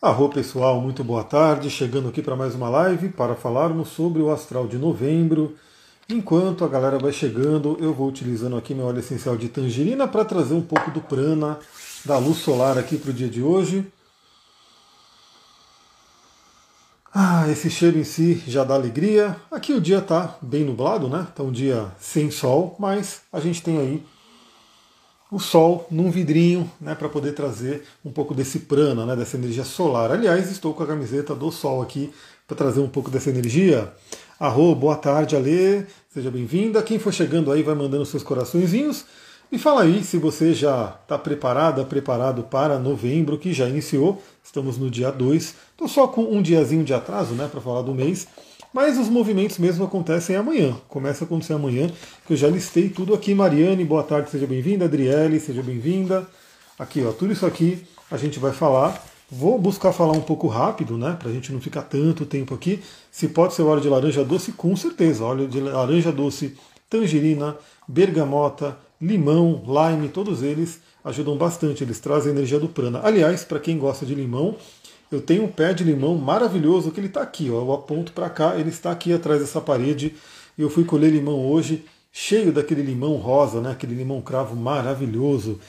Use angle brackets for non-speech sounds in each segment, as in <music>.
Arro pessoal, muito boa tarde. Chegando aqui para mais uma live para falarmos sobre o astral de novembro. Enquanto a galera vai chegando, eu vou utilizando aqui meu óleo essencial de tangerina para trazer um pouco do prana, da luz solar aqui para o dia de hoje. Ah, esse cheiro em si já dá alegria. Aqui o dia está bem nublado, né? Tá um dia sem sol, mas a gente tem aí o sol num vidrinho, né, para poder trazer um pouco desse prana, né, dessa energia solar. Aliás, estou com a camiseta do sol aqui para trazer um pouco dessa energia. Arro, boa tarde, Alê, seja bem-vinda. Quem for chegando aí vai mandando seus coraçõezinhos. E fala aí se você já está preparada, preparado para novembro, que já iniciou. Estamos no dia 2. Estou só com um diazinho de atraso, né, para falar do mês. Mas os movimentos mesmo acontecem amanhã. Começa a acontecer amanhã, que eu já listei tudo aqui. Mariane, boa tarde, seja bem-vinda. Adriele, seja bem-vinda. Aqui, ó, tudo isso aqui a gente vai falar. Vou buscar falar um pouco rápido, né? Pra gente não ficar tanto tempo aqui. Se pode ser óleo de laranja doce, com certeza. Óleo de laranja doce, tangerina, bergamota, limão, lime, todos eles ajudam bastante. Eles trazem energia do prana. Aliás, para quem gosta de limão, eu tenho um pé de limão maravilhoso que ele está aqui, ó, eu aponto para cá, ele está aqui atrás dessa parede. Eu fui colher limão hoje, cheio daquele limão rosa, né? Aquele limão cravo maravilhoso.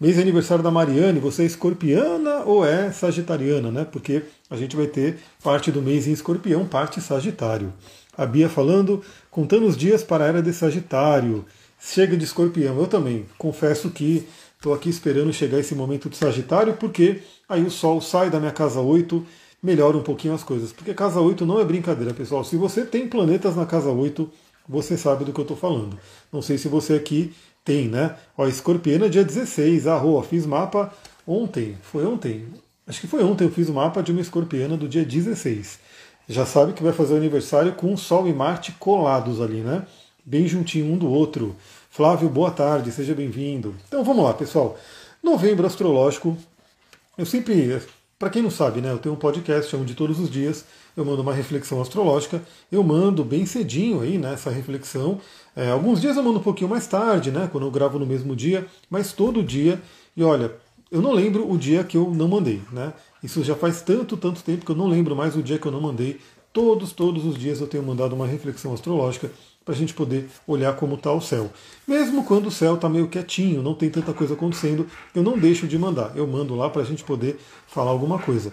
Mês de aniversário da Mariane, você é escorpiana ou é sagitariana, né? Porque a gente vai ter parte do mês em escorpião, parte sagitário. A Bia falando, contando os dias para a era de Sagitário. Chega de escorpião, eu também. Confesso que estou aqui esperando chegar esse momento de Sagitário, porque aí o Sol sai da minha casa 8, melhora um pouquinho as coisas. Porque casa 8 não é brincadeira, pessoal. Se você tem planetas na casa 8, você sabe do que eu estou falando. Não sei se você aqui tem, né? Ó, Escorpiana dia 16, arroa, fiz mapa ontem, foi ontem? Acho que foi ontem eu fiz o mapa de uma escorpiana do dia 16. Já sabe que vai fazer o aniversário com Sol e Marte colados ali, né? Bem juntinho um do outro. Flávio, boa tarde, seja bem-vindo. Então vamos lá, pessoal. Novembro astrológico eu sempre, para quem não sabe, né, eu tenho um podcast onde todos os dias eu mando uma reflexão astrológica. Eu mando bem cedinho aí né, reflexão. É, alguns dias eu mando um pouquinho mais tarde, né, quando eu gravo no mesmo dia, mas todo dia. E olha, eu não lembro o dia que eu não mandei, né? Isso já faz tanto, tanto tempo que eu não lembro mais o dia que eu não mandei. Todos, todos os dias eu tenho mandado uma reflexão astrológica para a gente poder olhar como está o céu. Mesmo quando o céu está meio quietinho, não tem tanta coisa acontecendo, eu não deixo de mandar. Eu mando lá para a gente poder falar alguma coisa.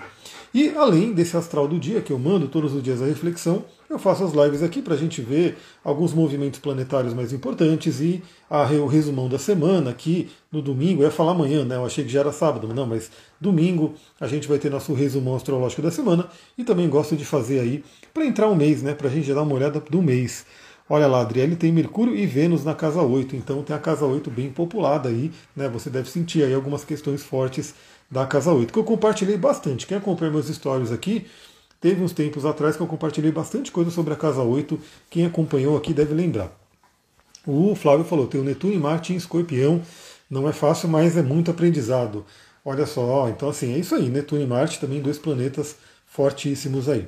E além desse astral do dia, que eu mando todos os dias a reflexão, eu faço as lives aqui para a gente ver alguns movimentos planetários mais importantes e a, o resumão da semana, que no domingo, ia falar amanhã, né? Eu achei que já era sábado, não, mas domingo a gente vai ter nosso resumão astrológico da semana e também gosto de fazer aí para entrar um mês, né? Para a gente dar uma olhada do mês. Olha lá, Adriele tem Mercúrio e Vênus na casa 8, então tem a casa 8 bem populada aí, né? Você deve sentir aí algumas questões fortes da casa 8, que eu compartilhei bastante. Quem acompanha meus stories aqui, teve uns tempos atrás que eu compartilhei bastante coisa sobre a casa 8. Quem acompanhou aqui deve lembrar. O Flávio falou: tem o Netuno e Marte em escorpião. Não é fácil, mas é muito aprendizado. Olha só, então assim, é isso aí. Netuno e Marte também dois planetas fortíssimos aí.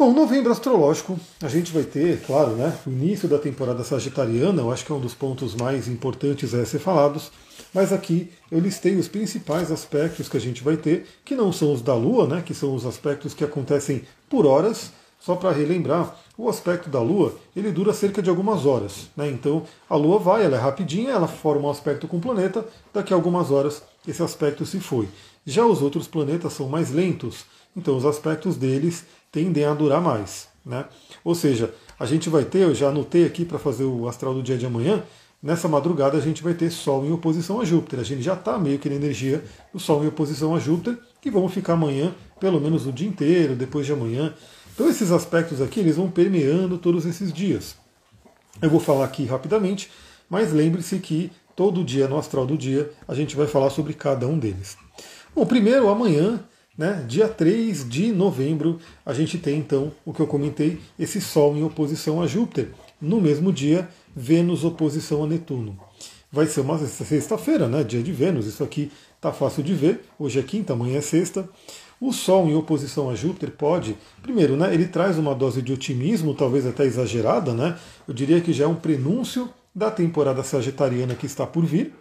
Bom, novembro astrológico, a gente vai ter, claro, né, o início da temporada sagitariana, eu acho que é um dos pontos mais importantes a ser falados, mas aqui eu listei os principais aspectos que a gente vai ter, que não são os da Lua, né, que são os aspectos que acontecem por horas, só para relembrar, o aspecto da Lua ele dura cerca de algumas horas. Né? Então a Lua vai, ela é rapidinha, ela forma um aspecto com o planeta, daqui a algumas horas esse aspecto se foi. Já os outros planetas são mais lentos, então os aspectos deles tendem a durar mais. Né? Ou seja, a gente vai ter, eu já anotei aqui para fazer o astral do dia de amanhã, nessa madrugada a gente vai ter Sol em oposição a Júpiter. A gente já está meio que na energia do Sol em oposição a Júpiter, que vão ficar amanhã, pelo menos o dia inteiro, depois de amanhã. Então esses aspectos aqui, eles vão permeando todos esses dias. Eu vou falar aqui rapidamente, mas lembre-se que todo dia no astral do dia a gente vai falar sobre cada um deles. Bom, primeiro amanhã né? Dia 3 de novembro, a gente tem então o que eu comentei, esse Sol em oposição a Júpiter. No mesmo dia, Vênus oposição a Netuno. Vai ser uma sexta-feira, né? dia de Vênus, isso aqui tá fácil de ver. Hoje é quinta, amanhã é sexta. O Sol em oposição a Júpiter pode, primeiro, né, ele traz uma dose de otimismo, talvez até exagerada, né? Eu diria que já é um prenúncio da temporada sagitariana que está por vir.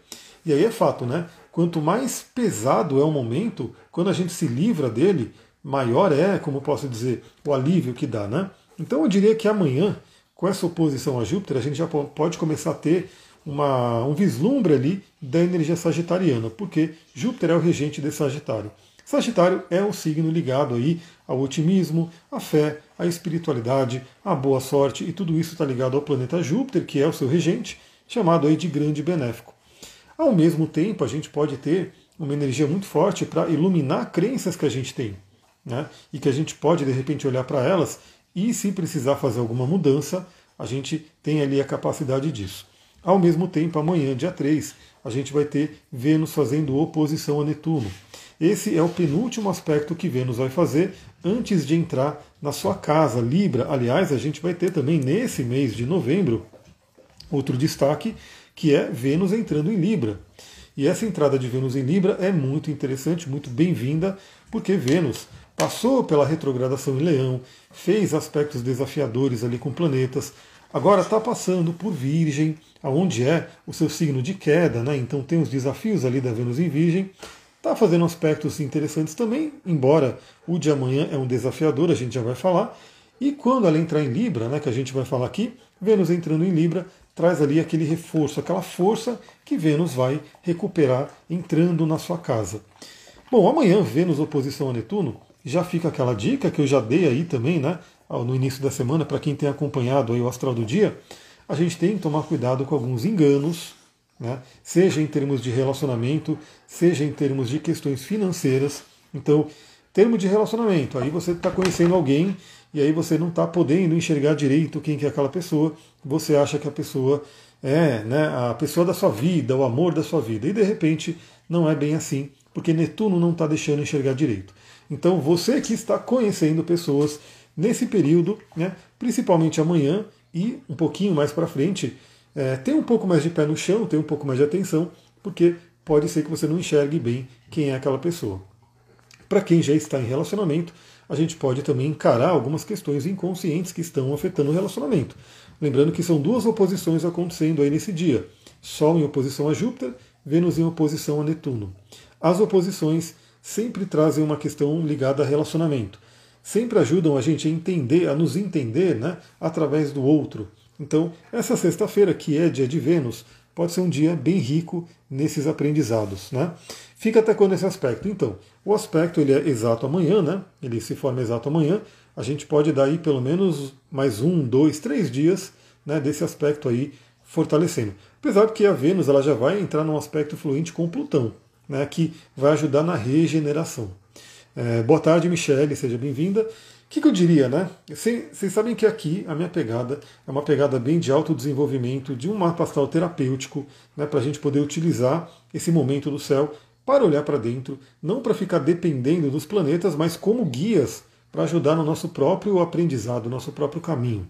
E aí é fato, né? Quanto mais pesado é o momento, quando a gente se livra dele, maior é, como posso dizer, o alívio que dá, né? Então eu diria que amanhã, com essa oposição a Júpiter, a gente já pode começar a ter uma, um vislumbre ali da energia sagitariana, porque Júpiter é o regente de Sagitário. Sagitário é o signo ligado aí ao otimismo, à fé, à espiritualidade, à boa sorte, e tudo isso está ligado ao planeta Júpiter, que é o seu regente, chamado aí de grande benéfico. Ao mesmo tempo, a gente pode ter uma energia muito forte para iluminar crenças que a gente tem, né? e que a gente pode de repente olhar para elas e, se precisar fazer alguma mudança, a gente tem ali a capacidade disso. Ao mesmo tempo, amanhã, dia 3, a gente vai ter Vênus fazendo oposição a Netuno. Esse é o penúltimo aspecto que Vênus vai fazer antes de entrar na sua casa, Libra. Aliás, a gente vai ter também nesse mês de novembro outro destaque, que é Vênus entrando em Libra. E essa entrada de Vênus em Libra é muito interessante, muito bem-vinda, porque Vênus passou pela retrogradação em Leão, fez aspectos desafiadores ali com planetas, agora está passando por Virgem, aonde é o seu signo de queda, né? Então tem os desafios ali da Vênus em Virgem. Está fazendo aspectos interessantes também, embora o de amanhã é um desafiador, a gente já vai falar. E quando ela entrar em Libra, né, que a gente vai falar aqui, Vênus entrando em Libra, traz ali aquele reforço, aquela força que Vênus vai recuperar entrando na sua casa. Bom, amanhã, Vênus oposição a Netuno, já fica aquela dica que eu já dei aí também, né, no início da semana, para quem tem acompanhado aí o astral do dia, a gente tem que tomar cuidado com alguns enganos, né? seja em termos de relacionamento, seja em termos de questões financeiras. Então, termo de relacionamento, aí você está conhecendo alguém e aí você não está podendo enxergar direito quem que é aquela pessoa, você acha que a pessoa é né, a pessoa da sua vida, o amor da sua vida, e de repente não é bem assim, porque Netuno não está deixando enxergar direito. Então você que está conhecendo pessoas nesse período, né, principalmente amanhã, e um pouquinho mais para frente, é, ter um pouco mais de pé no chão, ter um pouco mais de atenção, porque pode ser que você não enxergue bem quem é aquela pessoa. Para quem já está em relacionamento, a gente pode também encarar algumas questões inconscientes que estão afetando o relacionamento. Lembrando que são duas oposições acontecendo aí nesse dia: Sol em oposição a Júpiter, Vênus em oposição a Netuno. As oposições sempre trazem uma questão ligada a relacionamento sempre ajudam a gente a entender, a nos entender né, através do outro. Então, essa sexta-feira, que é dia de Vênus, pode ser um dia bem rico nesses aprendizados. Né? Fica até quando esse aspecto? Então, o aspecto ele é exato amanhã, né? ele se forma exato amanhã. A gente pode dar aí pelo menos mais um, dois, três dias né, desse aspecto aí fortalecendo. Apesar de que a Vênus ela já vai entrar num aspecto fluente com Plutão, né, que vai ajudar na regeneração. É, boa tarde, Michele, seja bem-vinda. O que, que, eu diria, né? Vocês sabem que aqui a minha pegada é uma pegada bem de autodesenvolvimento, de um mapa astral terapêutico, né, para a gente poder utilizar esse momento do céu para olhar para dentro, não para ficar dependendo dos planetas, mas como guias para ajudar no nosso próprio aprendizado, nosso próprio caminho.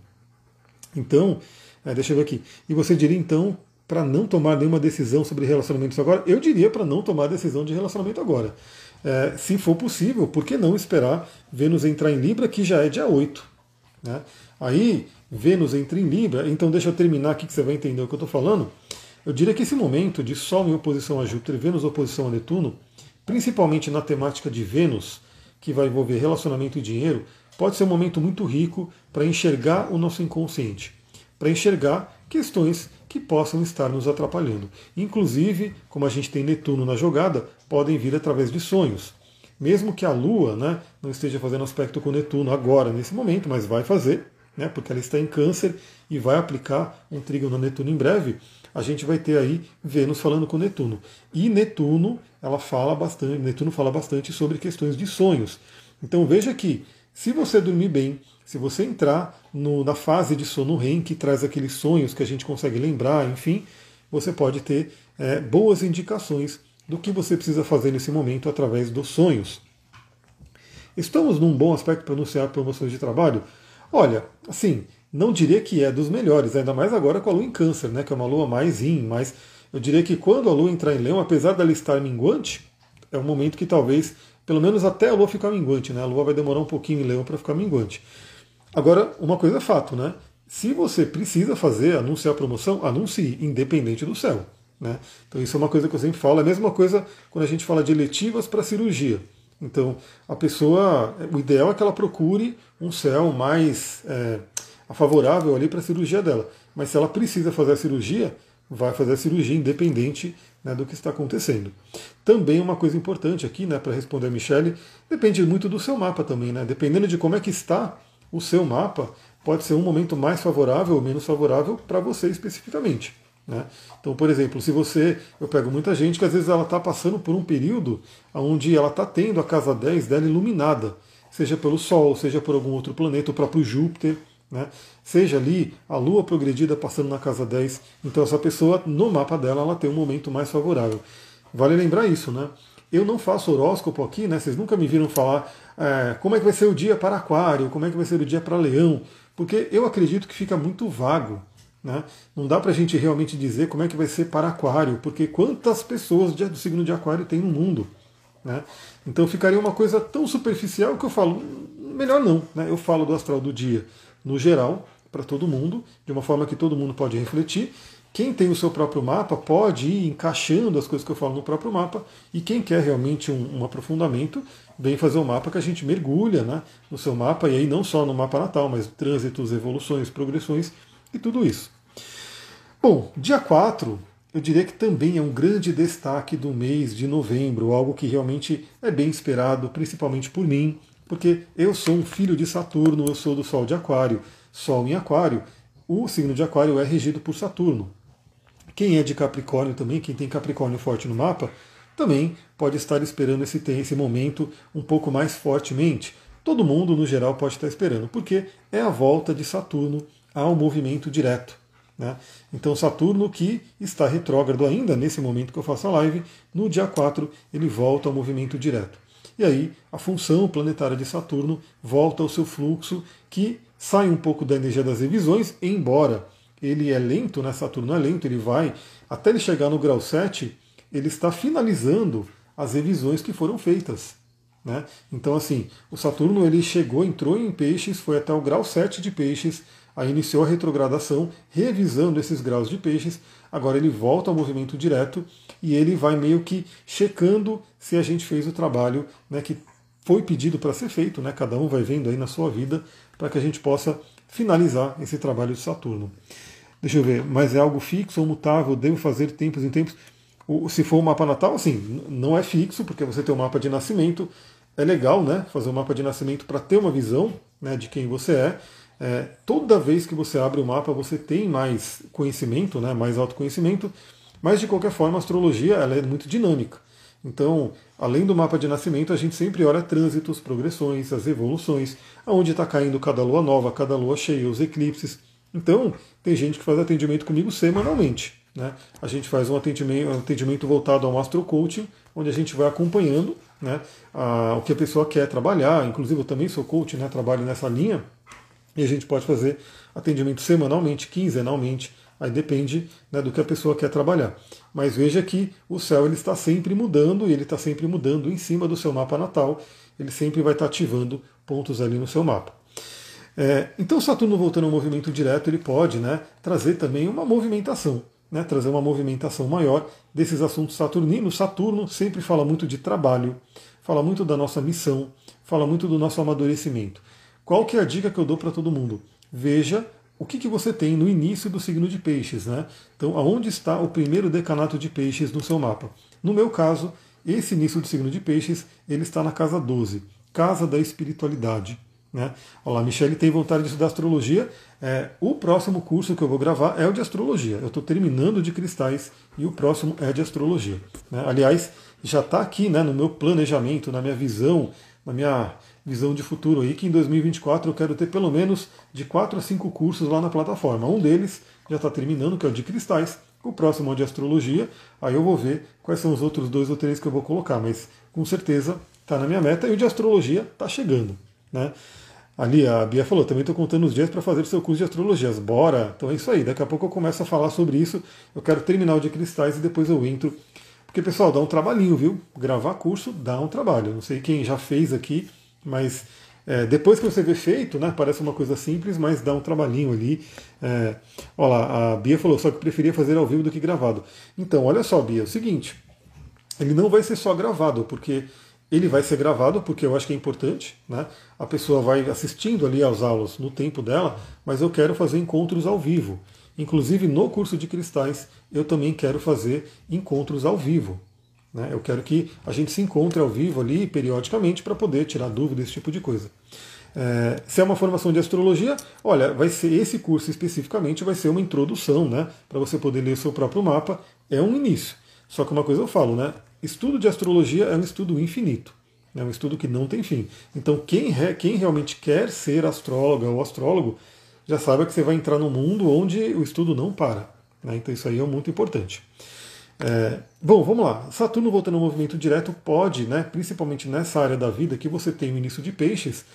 Então, é, deixa eu ver aqui. E você diria então para não tomar nenhuma decisão sobre relacionamentos agora? Eu diria para não tomar decisão de relacionamento agora é, se for possível, por que não esperar Vênus entrar em Libra, que já é dia 8? Né? Aí, Vênus entra em Libra, então deixa eu terminar aqui que você vai entender o que eu estou falando. Eu diria que esse momento de Sol em oposição a Júpiter Vênus em oposição a Netuno, principalmente na temática de Vênus, que vai envolver relacionamento e dinheiro, pode ser um momento muito rico para enxergar o nosso inconsciente, para enxergar questões que possam estar nos atrapalhando. Inclusive, como a gente tem Netuno na jogada, podem vir através de sonhos. Mesmo que a Lua né, não esteja fazendo aspecto com Netuno agora, nesse momento, mas vai fazer, né, porque ela está em câncer e vai aplicar um trígono a Netuno em breve, a gente vai ter aí Vênus falando com Netuno. E Netuno, ela fala bastante, Netuno fala bastante sobre questões de sonhos. Então veja que se você dormir bem, se você entrar no, na fase de sono REM, que traz aqueles sonhos que a gente consegue lembrar, enfim, você pode ter é, boas indicações do que você precisa fazer nesse momento através dos sonhos. Estamos num bom aspecto para anunciar promoções de trabalho? Olha, assim, não diria que é dos melhores, ainda mais agora com a lua em câncer, né, que é uma lua mais in, mas eu diria que quando a lua entrar em leão, apesar dela estar minguante, é um momento que talvez, pelo menos até a lua ficar minguante, né, a lua vai demorar um pouquinho em leão para ficar minguante. Agora, uma coisa é fato, né? Se você precisa fazer, anunciar a promoção, anuncie, independente do céu. Né? Então isso é uma coisa que eu sempre falo. É a mesma coisa quando a gente fala de eletivas para cirurgia. Então a pessoa, o ideal é que ela procure um céu mais é, favorável ali para a cirurgia dela. Mas se ela precisa fazer a cirurgia, vai fazer a cirurgia independente né, do que está acontecendo. Também uma coisa importante aqui, né, para responder a Michelle, depende muito do seu mapa também, né? Dependendo de como é que está o seu mapa, pode ser um momento mais favorável ou menos favorável para você especificamente. Né? Então, por exemplo, se você. Eu pego muita gente que às vezes ela está passando por um período onde ela está tendo a casa 10 dela iluminada, seja pelo Sol, seja por algum outro planeta, o próprio Júpiter. Né? Seja ali a Lua progredida passando na casa 10. Então, essa pessoa, no mapa dela, ela tem um momento mais favorável. Vale lembrar isso, né? Eu não faço horóscopo aqui, né? Vocês nunca me viram falar é, como é que vai ser o dia para Aquário, como é que vai ser o dia para Leão, porque eu acredito que fica muito vago. Né? Não dá para a gente realmente dizer como é que vai ser para Aquário, porque quantas pessoas do signo de Aquário tem no mundo? Né? Então ficaria uma coisa tão superficial que eu falo, melhor não. Né? Eu falo do astral do dia no geral, para todo mundo, de uma forma que todo mundo pode refletir. Quem tem o seu próprio mapa pode ir encaixando as coisas que eu falo no próprio mapa, e quem quer realmente um, um aprofundamento, vem fazer o um mapa que a gente mergulha né, no seu mapa, e aí não só no mapa natal, mas trânsitos, evoluções, progressões e tudo isso. Bom, dia 4, eu diria que também é um grande destaque do mês de novembro, algo que realmente é bem esperado, principalmente por mim, porque eu sou um filho de Saturno, eu sou do Sol de Aquário, Sol em Aquário, o signo de Aquário é regido por Saturno. Quem é de Capricórnio também, quem tem Capricórnio forte no mapa, também pode estar esperando esse, esse momento um pouco mais fortemente. Todo mundo, no geral, pode estar esperando, porque é a volta de Saturno ao movimento direto. Né? Então, Saturno, que está retrógrado ainda nesse momento que eu faço a live, no dia 4 ele volta ao movimento direto. E aí, a função planetária de Saturno volta ao seu fluxo, que sai um pouco da energia das revisões, embora ele é lento, né? Saturno é lento, ele vai até ele chegar no grau 7, ele está finalizando as revisões que foram feitas. Né? Então, assim, o Saturno ele chegou, entrou em peixes, foi até o grau 7 de peixes, aí iniciou a retrogradação, revisando esses graus de peixes, agora ele volta ao movimento direto e ele vai meio que checando se a gente fez o trabalho né, que foi pedido para ser feito, né? cada um vai vendo aí na sua vida, para que a gente possa finalizar esse trabalho de Saturno. Deixa eu ver, mas é algo fixo ou mutável? Devo fazer tempos em tempos? Se for um mapa natal, assim, não é fixo, porque você tem um mapa de nascimento. É legal, né? Fazer um mapa de nascimento para ter uma visão né, de quem você é. É. Toda vez que você abre o mapa, você tem mais conhecimento, né, mais autoconhecimento. Mas de qualquer forma, a astrologia ela é muito dinâmica. Então, além do mapa de nascimento, a gente sempre olha trânsitos, progressões, as evoluções, aonde está caindo cada lua nova, cada lua cheia, os eclipses. Então, tem gente que faz atendimento comigo semanalmente. Né? A gente faz um atendimento, um atendimento voltado ao Astro Coaching, onde a gente vai acompanhando né, a, o que a pessoa quer trabalhar. Inclusive, eu também sou coach, né, trabalho nessa linha. E a gente pode fazer atendimento semanalmente, quinzenalmente, Aí depende né, do que a pessoa quer trabalhar. Mas veja que o céu ele está sempre mudando e ele está sempre mudando em cima do seu mapa natal. Ele sempre vai estar ativando pontos ali no seu mapa. É, então Saturno voltando ao movimento direto, ele pode né, trazer também uma movimentação, né, trazer uma movimentação maior desses assuntos saturninos. Saturno sempre fala muito de trabalho, fala muito da nossa missão, fala muito do nosso amadurecimento. Qual que é a dica que eu dou para todo mundo? Veja o que, que você tem no início do signo de peixes. Né? Então, aonde está o primeiro decanato de peixes no seu mapa? No meu caso, esse início do signo de peixes, ele está na casa 12, casa da espiritualidade. Né? Olá, Michele tem vontade de estudar astrologia. É, o próximo curso que eu vou gravar é o de astrologia. Eu estou terminando de cristais e o próximo é de astrologia. Né? Aliás, já está aqui né, no meu planejamento, na minha visão, na minha visão de futuro aí, que em 2024 eu quero ter pelo menos de 4 a 5 cursos lá na plataforma. Um deles já está terminando, que é o de cristais, o próximo é o de astrologia, aí eu vou ver quais são os outros dois ou três que eu vou colocar, mas com certeza está na minha meta e o de astrologia está chegando. Né? Ali a Bia falou, também estou contando os dias para fazer seu curso de astrologias. Bora! Então é isso aí, daqui a pouco eu começo a falar sobre isso. Eu quero terminar o de cristais e depois eu entro. Porque, pessoal, dá um trabalhinho, viu? Gravar curso dá um trabalho. Não sei quem já fez aqui, mas É, depois que você vê feito, né, parece uma coisa simples, mas dá um trabalhinho ali. É, olha lá, a Bia falou só que preferia fazer ao vivo do que gravado. Então, olha só, Bia, é o seguinte, ele não vai ser só gravado, porque ele vai ser gravado, porque eu acho que é importante, né? A pessoa vai assistindo ali aos aulas no tempo dela, mas eu quero fazer encontros ao vivo. Inclusive no curso de cristais, eu também quero fazer encontros ao vivo. Né? Eu quero que a gente se encontre ao vivo ali periodicamente para poder tirar dúvidas, esse tipo de coisa. É, se é uma formação de astrologia, olha, vai ser esse curso especificamente vai ser uma introdução, né, para você poder ler o seu próprio mapa. É um início. Só que uma coisa eu falo, né, estudo de astrologia é um estudo infinito, é um estudo que não tem fim. Então quem, quem realmente quer ser astróloga ou astrólogo já saiba que você vai entrar num mundo onde o estudo não para. Né? Então isso aí é muito importante. É, bom, vamos lá. Saturno voltando ao movimento direto pode, né, principalmente nessa área da vida que você tem o início de peixes,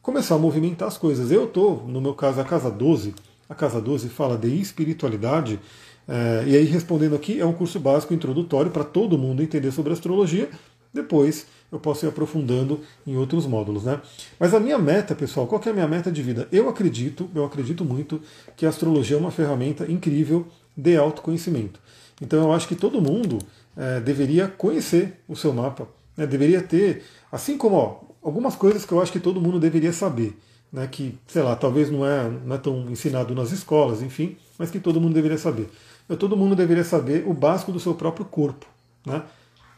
começar a movimentar as coisas. Eu estou, no meu caso, a casa 12. A casa 12 fala de espiritualidade. É, e aí, respondendo aqui, é um curso básico introdutório para todo mundo entender sobre astrologia. Depois eu posso ir aprofundando em outros módulos, né? Mas a minha meta, pessoal, qual é a minha meta de vida? Eu acredito, eu acredito muito que a astrologia é uma ferramenta incrível de autoconhecimento. Então eu acho que todo mundo é, deveria conhecer o seu mapa, né? deveria ter, assim como ó, algumas coisas que eu acho que todo mundo deveria saber, né? que, sei lá, talvez não é, não é tão ensinado nas escolas, enfim, mas que todo mundo deveria saber. Eu, todo mundo deveria saber o básico do seu próprio corpo. Né?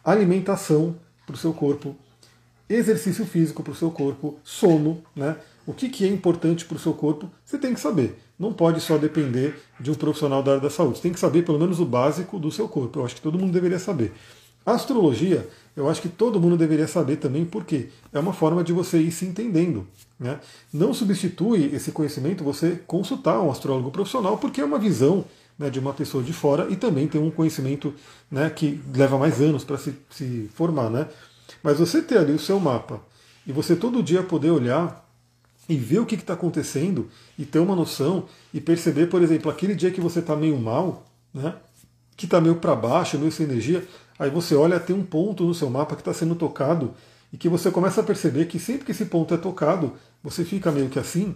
Alimentação para o seu corpo, exercício físico para o seu corpo, sono, né? O que, que é importante para o seu corpo, você tem que saber. Não pode só depender de um profissional da área da saúde. Você tem que saber pelo menos o básico do seu corpo. Eu acho que todo mundo deveria saber. Astrologia, eu acho que todo mundo deveria saber também, porque é uma forma de você ir se entendendo. Né? Não substitui esse conhecimento você consultar um astrólogo profissional, porque é uma visão né, de uma pessoa de fora e também tem um conhecimento né, que leva mais anos para se, se formar. Né? Mas você ter ali o seu mapa e você todo dia poder olhar e ver o que está acontecendo e ter uma noção e perceber, por exemplo, aquele dia que você está meio mal, né, que está meio para baixo, meio sem energia, aí você olha, tem um ponto no seu mapa que está sendo tocado e que você começa a perceber que sempre que esse ponto é tocado, você fica meio que assim,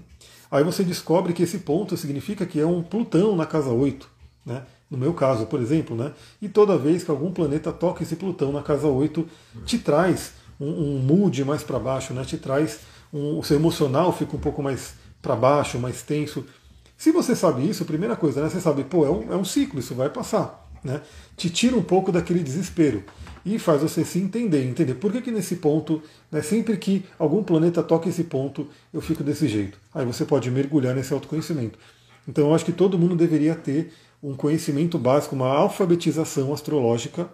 aí você descobre que esse ponto significa que é um Plutão na casa 8, né? no meu caso, por exemplo, né? e toda vez que algum planeta toca esse Plutão na casa 8, te traz um, um mood mais para baixo, né? te traz o seu emocional fica um pouco mais para baixo, mais tenso. Se você sabe isso, primeira coisa, né, você sabe, pô, é um, é um ciclo, isso vai passar. Né? Te tira um pouco daquele desespero e faz você se entender, entender por que, que nesse ponto, né, sempre que algum planeta toca esse ponto, eu fico desse jeito. Aí você pode mergulhar nesse autoconhecimento. Então eu acho que todo mundo deveria ter um conhecimento básico, uma alfabetização astrológica,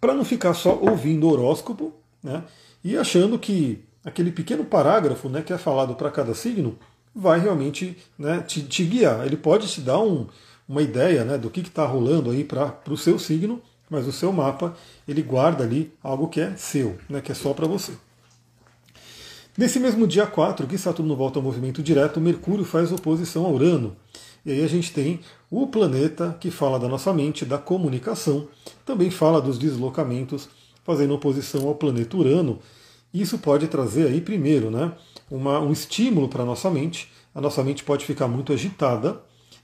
para não ficar só ouvindo horóscopo, né? E achando que aquele pequeno parágrafo né, que é falado para cada signo vai realmente né, te, te, guiar. Ele pode te dar um, uma ideia né, do que está rolando aí para o seu signo, mas o seu mapa ele guarda ali algo que é seu, né, que é só para você. Nesse mesmo dia 4, que Saturno volta ao movimento direto, Mercúrio faz oposição a Urano. E aí a gente tem o planeta que fala da nossa mente, da comunicação, também fala dos deslocamentos, fazendo oposição ao planeta Urano, isso pode trazer aí, primeiro, né, uma, um estímulo para a nossa mente. A nossa mente pode ficar muito agitada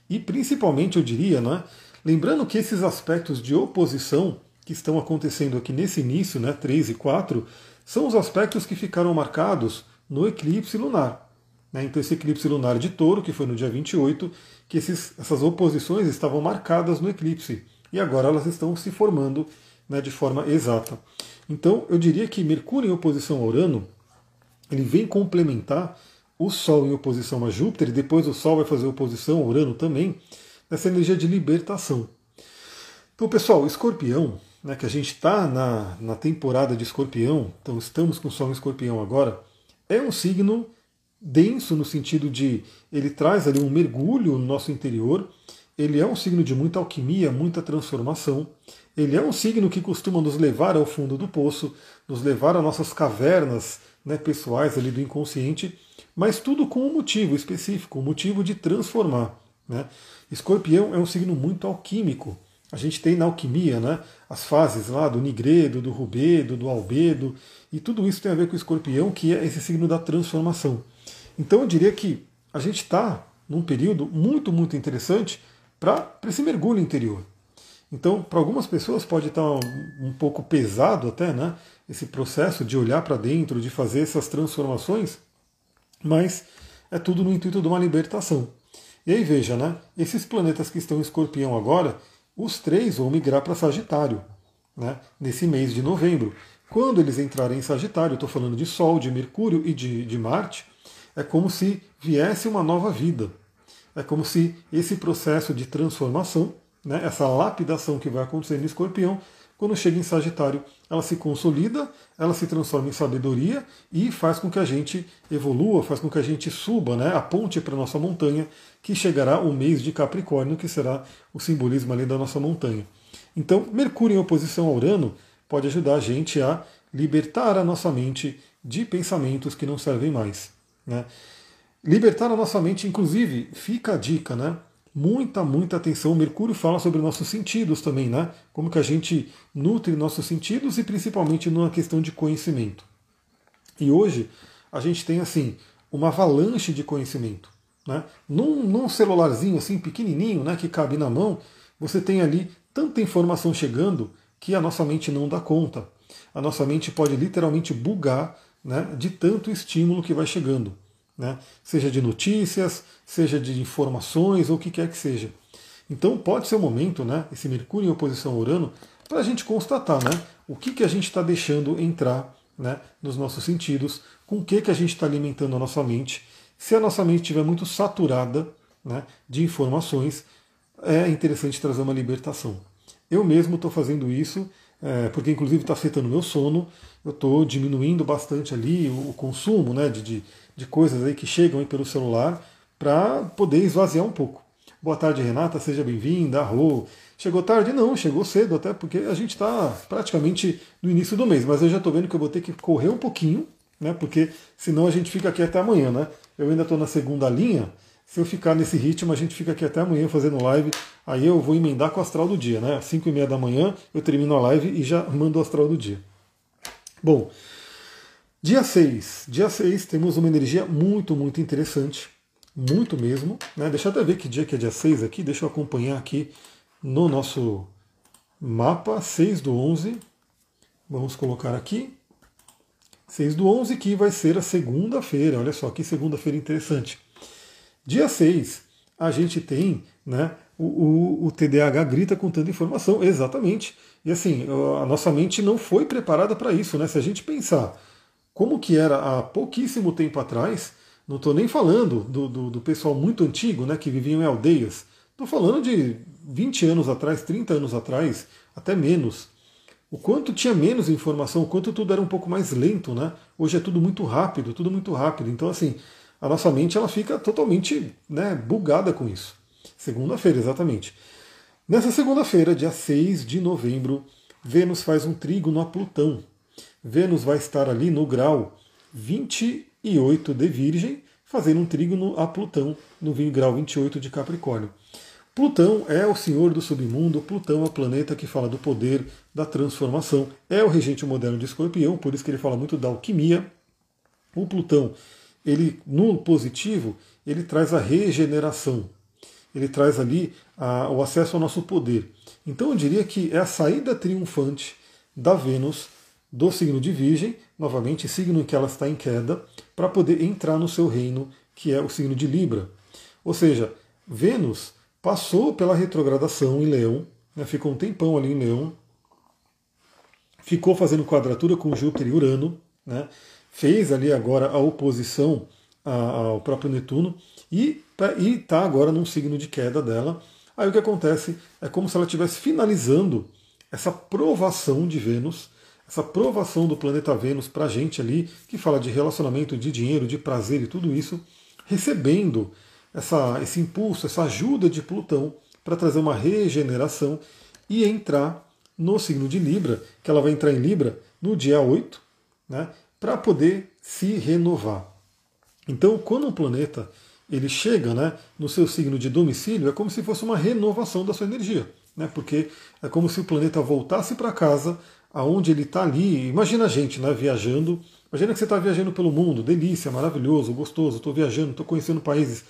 e, principalmente, eu diria, né, lembrando que esses aspectos de oposição que estão acontecendo aqui nesse início, né, 3 e 4, são os aspectos que ficaram marcados no eclipse lunar. Né? Então, esse eclipse lunar de touro, que foi no dia 28, que esses, essas oposições estavam marcadas no eclipse. E agora elas estão se formando né, de forma exata. Então, eu diria que Mercúrio em oposição a Urano, ele vem complementar o Sol em oposição a Júpiter, e depois o Sol vai fazer oposição a Urano também, nessa energia de libertação. Então, pessoal, escorpião, né, que a gente está na, na temporada de escorpião, então estamos com o Sol em escorpião agora, é um signo denso no sentido de ele traz ali um mergulho no nosso interior, ele é um signo de muita alquimia, muita transformação, ele é um signo que costuma nos levar ao fundo do poço, nos levar a nossas cavernas né, pessoais ali do inconsciente, mas tudo com um motivo específico, um motivo de transformar. Né? Escorpião é um signo muito alquímico. A gente tem na alquimia né, as fases lá do nigredo, do rubedo, do albedo, e tudo isso tem a ver com o escorpião, que é esse signo da transformação. Então eu diria que a gente está num período muito, muito interessante para esse mergulho interior. Então, para algumas pessoas pode estar um, um pouco pesado até, né? Esse processo de olhar para dentro, de fazer essas transformações, mas é tudo no intuito de uma libertação. E aí veja, né? Esses planetas que estão em escorpião agora, os três vão migrar para Sagitário, né? Nesse mês de novembro. Quando eles entrarem em Sagitário, estou falando de Sol, de Mercúrio e de, de Marte, é como se viesse uma nova vida. É como se esse processo de transformação, né, essa lapidação que vai acontecer no escorpião, quando chega em Sagitário, ela se consolida, ela se transforma em sabedoria e faz com que a gente evolua, faz com que a gente suba, né, aponte para a nossa montanha, que chegará o mês de Capricórnio, que será o simbolismo ali da nossa montanha. Então, Mercúrio em oposição a Urano pode ajudar a gente a libertar a nossa mente de pensamentos que não servem mais. Né? Libertar a nossa mente, inclusive, fica a dica, né? Muita, muita atenção. Mercúrio fala sobre nossos sentidos também, né? Como que a gente nutre nossos sentidos e principalmente numa questão de conhecimento. E hoje a gente tem assim uma avalanche de conhecimento. Né? Num, num celularzinho assim pequenininho, né, que cabe na mão, você tem ali tanta informação chegando que a nossa mente não dá conta. A nossa mente pode literalmente bugar né, de tanto estímulo que vai chegando né? seja de notícias, seja de informações ou o que quer que seja. Então pode ser o momento, né, esse Mercúrio em oposição a Urano, para a gente constatar né, o que, que a gente está deixando entrar né, nos nossos sentidos, com o que, que a gente está alimentando a nossa mente. Se a nossa mente estiver muito saturada né, de informações, é interessante trazer uma libertação. Eu mesmo estou fazendo isso, é, porque inclusive está afetando o meu sono, eu estou diminuindo bastante ali o, o consumo né, de, de de coisas aí que chegam aí pelo celular para poder esvaziar um pouco. Boa tarde, Renata, seja bem-vinda. Rô. Chegou tarde? Não, chegou cedo, até porque a gente está praticamente no início do mês, mas eu já estou vendo que eu vou ter que correr um pouquinho, né? Porque senão a gente fica aqui até amanhã, né? Eu ainda estou na segunda linha. Se eu ficar nesse ritmo, a gente fica aqui até amanhã fazendo live. Aí eu vou emendar com o astral do dia, né? Às 5 e meia da manhã eu termino a live e já mando o astral do dia. Bom, Dia 6. Dia 6 temos uma energia muito, muito interessante. Muito mesmo. Né? Deixa eu até ver que dia que é dia 6 aqui. Deixa eu acompanhar aqui no nosso mapa. 6 do 11. Vamos colocar aqui. 6 do 11, que vai ser a segunda-feira. Olha só que segunda-feira interessante. Dia 6, a gente tem né, o, o, o, TDAH grita com tanta informação. Exatamente. E assim, a nossa mente não foi preparada para isso. Né? Se a gente pensar como que era há pouquíssimo tempo atrás, não estou nem falando do, do, do, pessoal muito antigo, né, que viviam em aldeias, estou falando de 20 anos atrás, 30 anos atrás, até menos. O quanto tinha menos informação, o quanto tudo era um pouco mais lento, né? Hoje é tudo muito rápido, tudo muito rápido. Então, assim, a nossa mente ela fica totalmente né, bugada com isso. Segunda-feira, exatamente. Nessa segunda-feira, dia 6 de novembro, Vênus faz um trígono a Plutão. Vênus vai estar ali no grau 28 de Virgem, fazendo um trígono a Plutão no grau 28 de Capricórnio. Plutão é o senhor do submundo, Plutão é o planeta que fala do poder, da transformação, é o regente moderno de Escorpião, por isso que ele fala muito da alquimia. O Plutão, ele no positivo, ele traz a regeneração, ele traz ali a, o acesso ao nosso poder. Então eu diria que é a saída triunfante da Vênus do signo de Virgem, novamente signo em que ela está em queda, para poder entrar no seu reino, que é o signo de Libra. Ou seja, Vênus passou pela retrogradação em Leão, né, ficou um tempão ali em Leão, ficou fazendo quadratura com Júpiter e Urano, né, fez ali agora a oposição ao próprio Netuno e está agora num signo de queda dela. Aí o que acontece é como se ela estivesse finalizando essa provação de Vênus essa provação do planeta Vênus para a gente ali, que fala de relacionamento, de dinheiro, de prazer e tudo isso, recebendo essa, esse impulso, essa ajuda de Plutão para trazer uma regeneração e entrar no signo de Libra, que ela vai entrar em Libra no dia 8, né, para poder se renovar. Então, quando um planeta ele chega né, no seu signo de domicílio, é como se fosse uma renovação da sua energia. né? Porque é como se o planeta voltasse para casa, aonde ele está ali. Imagina a gente, né? Viajando. Imagina que você está viajando pelo mundo, delícia, maravilhoso, gostoso. Estou viajando, estou conhecendo países.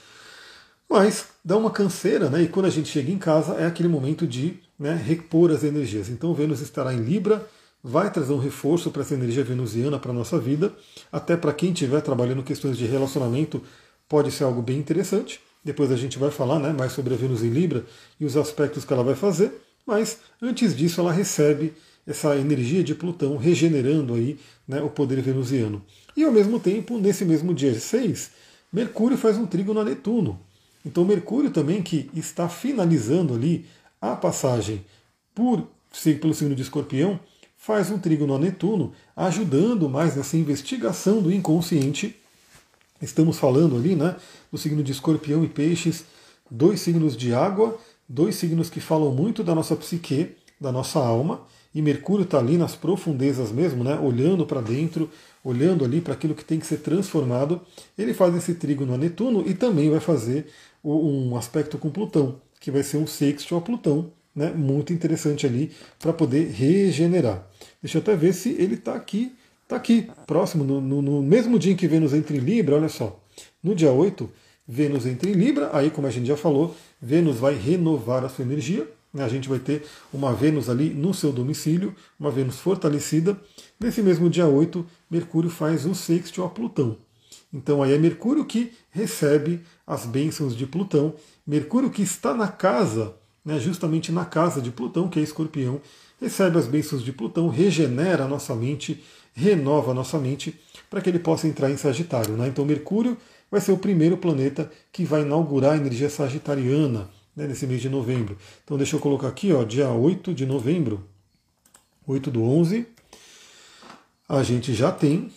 Mas dá uma canseira, né? E quando a gente chega em casa é aquele momento de né, repor as energias. Então Vênus estará em Libra, vai trazer um reforço para essa energia venusiana para a nossa vida. Até para quem estiver trabalhando questões de relacionamento, pode ser algo bem interessante. Depois a gente vai falar né, mais sobre a Vênus em Libra e os aspectos que ela vai fazer. Mas antes disso, ela recebe essa energia de Plutão regenerando aí né, o poder venusiano. E ao mesmo tempo, nesse mesmo dia 6, Mercúrio faz um trígono a Netuno. Então Mercúrio também que está finalizando ali a passagem por, pelo signo de Escorpião, faz um trígono a Netuno, ajudando mais nessa investigação do inconsciente Estamos falando ali, né, do signo de Escorpião e Peixes, dois signos de água, dois signos que falam muito da nossa psique, da nossa alma, e Mercúrio está ali nas profundezas mesmo, né, olhando para dentro, olhando ali para aquilo que tem que ser transformado. Ele faz esse trígono a Netuno e também vai fazer um aspecto com Plutão, que vai ser um sexto a Plutão, né, muito interessante ali para poder regenerar. Deixa eu até ver se ele está aqui Está aqui, próximo, no, no, no, mesmo dia em que Vênus entra em Libra, olha só. No dia 8, Vênus entra em Libra, aí, como a gente já falou, Vênus vai renovar a sua energia. A gente vai ter uma Vênus ali no seu domicílio, uma Vênus fortalecida. Nesse mesmo dia 8, Mercúrio faz o sexto a Plutão. Então aí é Mercúrio que recebe as bênçãos de Plutão. Mercúrio que está na casa, né, justamente na casa de Plutão, que é escorpião, recebe as bênçãos de Plutão, regenera a nossa mente, renova a nossa mente para que ele possa entrar em Sagitário. Né? Então, Mercúrio vai ser o primeiro planeta que vai inaugurar a energia sagitariana né, nesse mês de novembro. Então, deixa eu colocar aqui, ó, dia 8 de novembro, 8 do 11, a gente já tem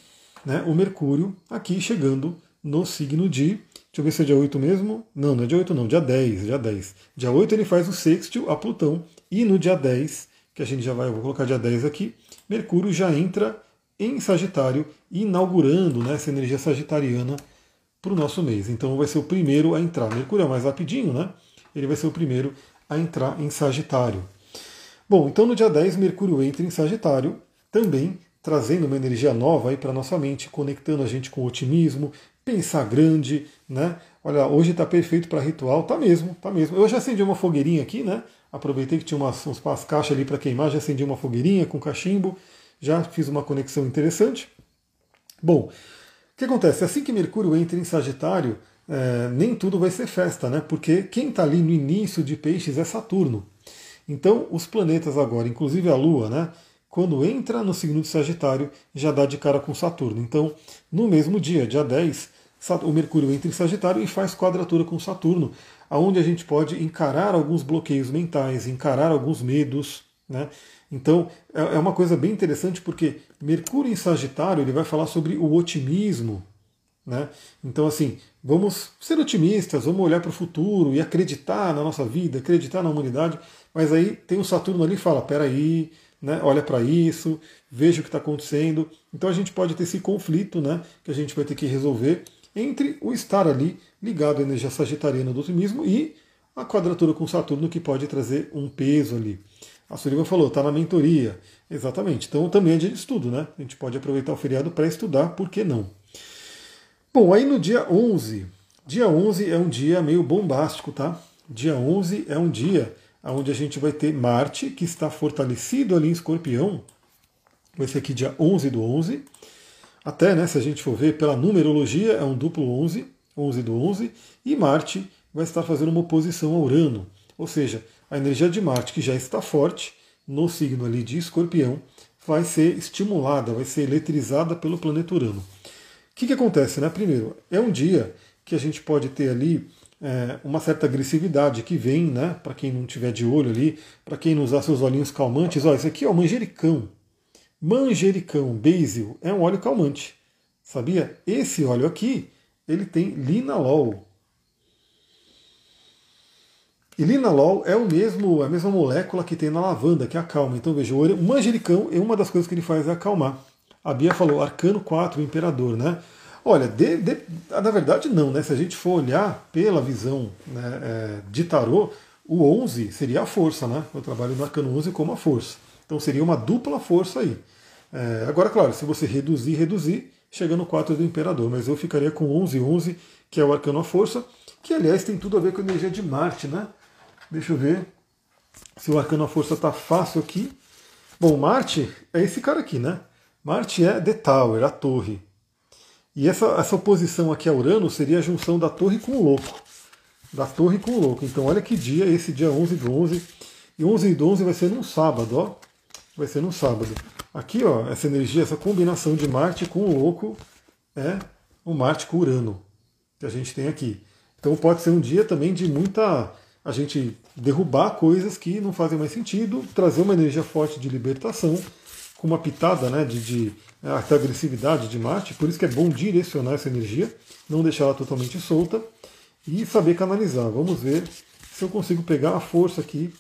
né, o Mercúrio aqui chegando no signo de. Deixa eu ver se é dia 8 mesmo. Não, não é dia 8, não, dia 10. Dia 10. Dia 8 ele faz o sextil a Plutão. E no dia 10, que a gente já vai, eu vou colocar dia 10 aqui, Mercúrio já entra em Sagitário, inaugurando né, essa energia sagitariana para o nosso mês. Então vai ser o primeiro a entrar. Mercúrio é mais rapidinho, né? Ele vai ser o primeiro a entrar em Sagitário. Bom, então no dia 10, Mercúrio entra em Sagitário, também trazendo uma energia nova aí para nossa mente, conectando a gente com otimismo, pensar grande, né? Olha, hoje está perfeito para ritual, tá mesmo, tá mesmo. Eu já acendi uma fogueirinha aqui, né? Aproveitei que tinha umas, umas caixas ali para queimar, já acendi uma fogueirinha com cachimbo já fiz uma conexão interessante. Bom, o que acontece? Assim que Mercúrio entra em Sagitário, é, nem tudo vai ser festa, né? Porque quem está ali no início de Peixes é Saturno. Então, os planetas agora, inclusive a Lua, né? Quando entra no signo de Sagitário, já dá de cara com Saturno. Então, no mesmo dia, dia 10, o Mercúrio entra em Sagitário e faz quadratura com Saturno, aonde a gente pode encarar alguns bloqueios mentais, encarar alguns medos, né? Então é, é uma coisa bem interessante porque Mercúrio em Sagitário ele vai falar sobre o otimismo. Né? Então, assim, vamos ser otimistas, vamos olhar para o futuro e acreditar na nossa vida, acreditar na humanidade. Mas aí tem o Saturno ali e fala: peraí, né, olha para isso, veja o que está acontecendo. Então a gente pode ter esse conflito né, que a gente vai ter que resolver entre o estar ali ligado à energia sagitariana do otimismo e a quadratura com Saturno que pode trazer um peso ali. A Sullivan falou, está na mentoria. Exatamente. Então também é dia de estudo, né? A gente pode aproveitar o feriado para estudar, por que não? Bom, aí no dia 11. Dia 11 é um dia meio bombástico, tá? Dia 11 é um dia onde a gente vai ter Marte, que está fortalecido ali em Escorpião. Vai ser aqui dia 11 do 11. Até, né, se a gente for ver pela numerologia, é um duplo 11, 11 do 11. E Marte vai estar fazendo uma oposição a Urano. Ou seja, a energia de Marte, que já está forte no signo ali de Escorpião, vai ser estimulada, vai ser eletrizada pelo planeta Urano. Que, que acontece? Né? Primeiro, é um dia que a gente pode ter ali é, uma certa agressividade que vem, né? Para quem não tiver de olho ali, para quem não usar seus olhinhos calmantes, ó, esse aqui é o manjericão. Manjericão, basil, é um óleo calmante. Sabia? Esse óleo aqui, ele tem linalol. E linalol é o mesmo, a mesma molécula que tem na lavanda, que acalma. Então veja, o manjericão é uma das coisas que ele faz é acalmar. A Bia falou, arcano 4, o imperador, né? Olha, de, de, na verdade não, né? Se a gente for olhar pela visão né, é, de tarô, o 11 seria a força, né? Eu trabalho no arcano 11 como a força. Então seria uma dupla força aí. É, agora, claro, se você reduzir, reduzir, chega no 4 do Imperador, mas eu ficaria com 11, 11, que é o arcano a força, que aliás tem tudo a ver com a energia de Marte, né? Deixa eu ver se o arcano a força está fácil aqui. Bom, Marte é esse cara aqui, né? Marte é The Tower, a torre. E essa, essa oposição aqui a Urano seria a junção da torre com o louco. Da torre com o louco. Então olha que dia, esse dia 11 do 11. E 11 do 11 vai ser num sábado, ó. Vai ser num sábado. Aqui, ó, essa energia, essa combinação de Marte com o louco é o Marte com Urano que a gente tem aqui. Então pode ser um dia também de muita a gente derrubar coisas que não fazem mais sentido, trazer uma energia forte de libertação, com uma pitada né, de, de até agressividade de Marte, por isso que é bom direcionar essa energia, não deixar ela totalmente solta e saber canalizar. Vamos ver se eu consigo pegar a força aqui.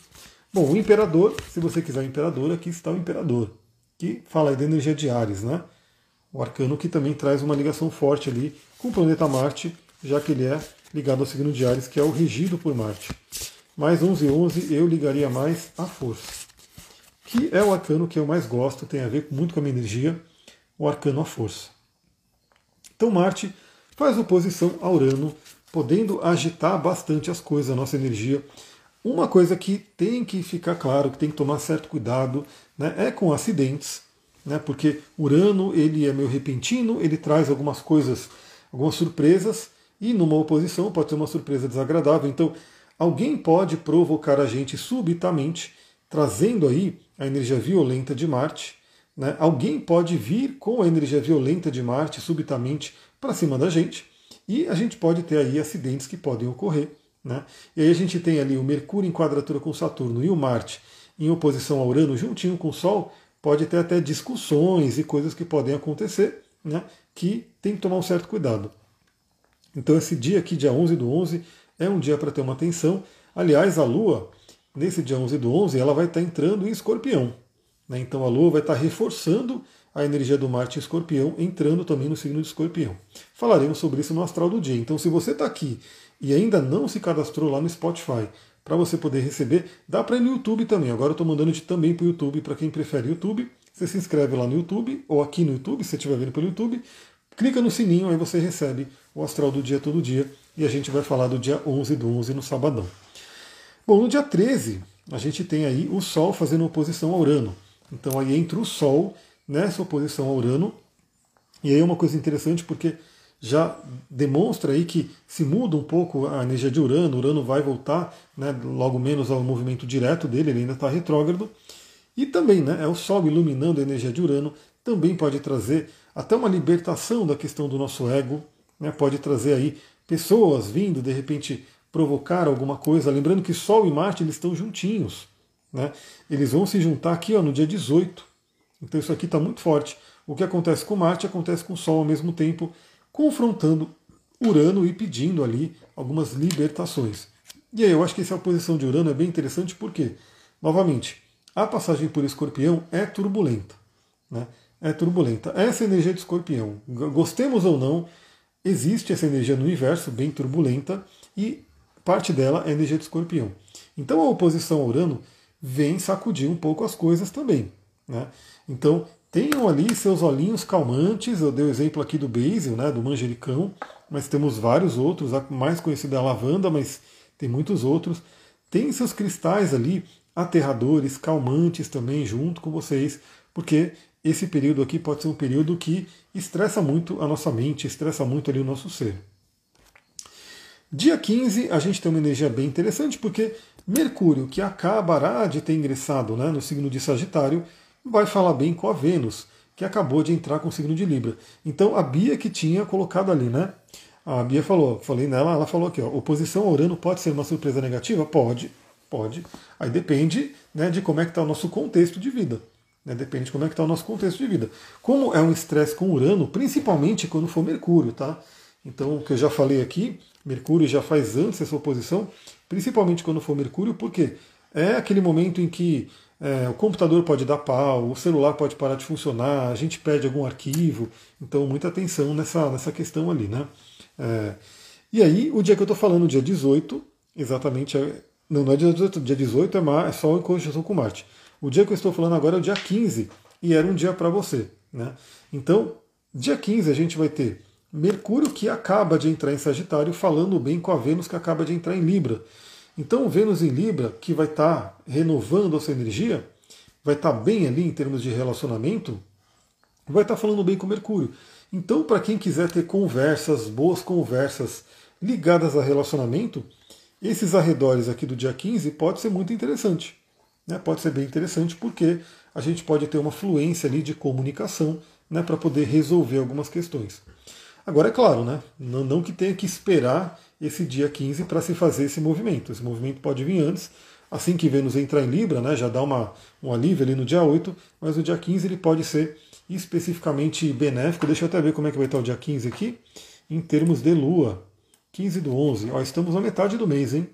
Bom, o Imperador, se você quiser o Imperador, aqui está o Imperador, que fala aí da energia de Ares, né? O arcano que também traz uma ligação forte ali com o planeta Marte, já que ele é ligado ao signo de Ares, que é o regido por Marte. Mais 11 11 eu ligaria mais a força, que é o arcano que eu mais gosto, tem a ver muito com a minha energia, o arcano a força. Então Marte faz oposição a Urano, podendo agitar bastante as coisas, a nossa energia. Uma coisa que tem que ficar claro, que tem que tomar certo cuidado, né, é com acidentes, né, porque Urano ele é meio repentino, ele traz algumas coisas, algumas surpresas, e numa oposição pode ser uma surpresa desagradável. Então, alguém pode provocar a gente subitamente, trazendo aí a energia violenta de Marte. Né? Alguém pode vir com a energia violenta de Marte subitamente para cima da gente. E a gente pode ter aí acidentes que podem ocorrer. Né? E aí a gente tem ali o Mercúrio em quadratura com Saturno e o Marte em oposição ao Urano juntinho com o Sol, pode ter até discussões e coisas que podem acontecer, né? que tem que tomar um certo cuidado. Então esse dia aqui, dia 11 do 11, é um dia para ter uma atenção. Aliás, a Lua, nesse dia 11 do 11, ela vai estar entrando em escorpião. Né? Então a Lua vai estar reforçando a energia do Marte em escorpião, entrando também no signo de escorpião. Falaremos sobre isso no astral do dia. Então se você está aqui e ainda não se cadastrou lá no Spotify, para você poder receber, dá para ir no YouTube também. Agora eu estou mandando de também para o YouTube, para quem prefere YouTube. Você se inscreve lá no YouTube, ou aqui no YouTube, se você estiver vendo pelo YouTube, clica no sininho, aí você recebe o astral do dia todo dia, e a gente vai falar do dia 11 do 11 no sabadão. Bom, no dia 13, a gente tem aí o Sol fazendo oposição a Urano. Então aí entra o Sol nessa oposição a Urano, e aí é uma coisa interessante porque já demonstra aí que se muda um pouco a energia de Urano, Urano vai voltar né, logo menos ao movimento direto dele, ele ainda está retrógrado, e também né, é o Sol iluminando a energia de Urano, também pode trazer até uma libertação da questão do nosso ego, né, pode trazer aí pessoas vindo de repente provocar alguma coisa. Lembrando que Sol e Marte eles estão juntinhos, né? Eles vão se juntar aqui ó, no dia 18. Então isso aqui está muito forte. O que acontece com Marte acontece com o Sol ao mesmo tempo, confrontando Urano e pedindo ali algumas libertações. E aí eu acho que essa posição de Urano é bem interessante porque, novamente, a passagem por Escorpião é turbulenta. Né? é turbulenta. Essa energia de escorpião, gostemos ou não, existe essa energia no universo, bem turbulenta, e parte dela é energia de escorpião. Então a oposição a Urano vem sacudir um pouco as coisas também. Né? Então tenham ali seus olhinhos calmantes, eu dei o exemplo aqui do basil, né, do manjericão, mas temos vários outros, a mais conhecida é a lavanda, mas tem muitos outros. Tem seus cristais ali, aterradores, calmantes também junto com vocês, porque esse período aqui pode ser um período que estressa muito a nossa mente, estressa muito ali o nosso ser. Dia 15, a gente tem uma energia bem interessante, porque Mercúrio, que acabará de ter ingressado né, no signo de Sagitário, vai falar bem com a Vênus, que acabou de entrar com o signo de Libra. Então a Bia que tinha colocado ali, né? A Bia falou, falei nela, ela falou aqui, ó, oposição ao Urano pode ser uma surpresa negativa? Pode, pode. Aí depende né, de como é que está o nosso contexto de vida. Né? Depende de como é que está o nosso contexto de vida. Como é um estresse com Urano, principalmente quando for Mercúrio, tá? Então, o que eu já falei aqui, Mercúrio já faz antes essa oposição, principalmente quando for Mercúrio, porque é aquele momento em que é, o computador pode dar pau, o celular pode parar de funcionar, a gente perde algum arquivo, então muita atenção nessa, nessa questão ali, né? É, e aí, o dia que eu estou falando, dia 18, exatamente é Não, não é dia 18, dia 18 é, Mar, é Sol em conjunção com Marte. O dia que eu estou falando agora é o dia 15, e era um dia para você. Né? Então, dia 15 a gente vai ter Mercúrio que acaba de entrar em Sagitário, falando bem com a Vênus que acaba de entrar em Libra. Então, Vênus em Libra, que vai estar tá renovando a sua energia, vai estar tá bem ali em termos de relacionamento, vai estar tá falando bem com Mercúrio. Então, para quem quiser ter conversas, boas conversas ligadas a relacionamento, esses arredores aqui do dia 15 pode ser muito interessante. Né? Pode ser bem interessante porque a gente pode ter uma fluência ali de comunicação né, para poder resolver algumas questões. Agora, é claro, né, não, não que tenha que esperar esse dia 15 para se fazer esse movimento. Esse movimento pode vir antes, assim que Vênus entrar em Libra, né, já dá uma, um alívio ali no dia 8, mas no dia 15 ele pode ser especificamente benéfico. Deixa eu até ver como é que vai estar o dia 15 aqui, em termos de Lua. 15 do 11. Ó, estamos na metade do mês, hein?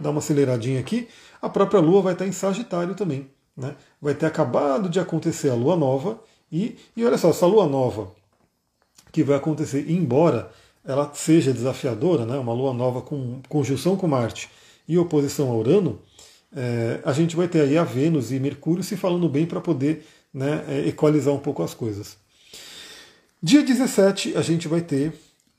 Dá uma aceleradinha aqui. A própria Lua vai estar em Sagitário também. Né? Vai ter acabado de acontecer a Lua Nova. E, e olha só, essa Lua Nova que vai acontecer, embora ela seja desafiadora, né? uma Lua Nova com conjunção com Marte e oposição a Urano, é, a gente vai ter aí a Vênus e Mercúrio se falando bem para poder né, é, equalizar um pouco as coisas. Dia 17 a gente vai ter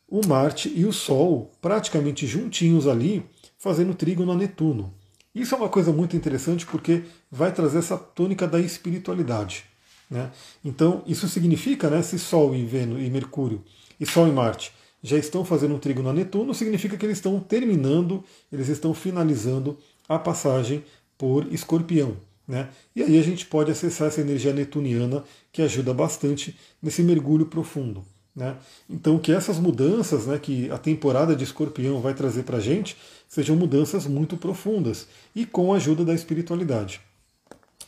o Marte e o Sol praticamente juntinhos ali, fazendo trígono a Netuno. Isso é uma coisa muito interessante porque vai trazer essa tônica da espiritualidade. Né? Então, isso significa, né, se Sol e Vênus e Mercúrio e Sol e Marte já estão fazendo um trígono a Netuno, significa que eles estão terminando, eles estão finalizando a passagem por Escorpião. Né? E aí a gente pode acessar essa energia netuniana que ajuda bastante nesse mergulho profundo. Né? Então, que essas mudanças né, que a temporada de escorpião vai trazer para a gente sejam mudanças muito profundas e com a ajuda da espiritualidade.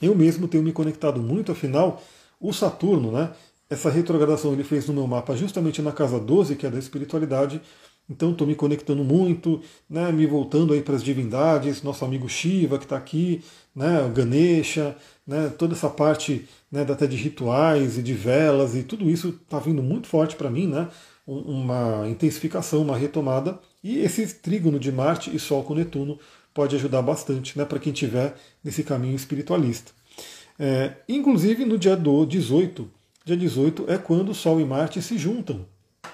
Eu mesmo tenho me conectado muito, afinal, o Saturno, né, essa retrogradação ele fez no meu mapa justamente na casa 12, que é da espiritualidade, então estou me conectando muito, né, me voltando aí para as divindades, nosso amigo Shiva que está aqui, né, Ganesha, né, toda essa parte né, até de rituais e de velas e tudo isso está vindo muito forte para mim, né, uma intensificação, uma retomada. E esse trígono de Marte e Sol com Netuno pode ajudar bastante né, para quem estiver nesse caminho espiritualista. É, inclusive no dia do 18, dia 18 é quando Sol e Marte se juntam.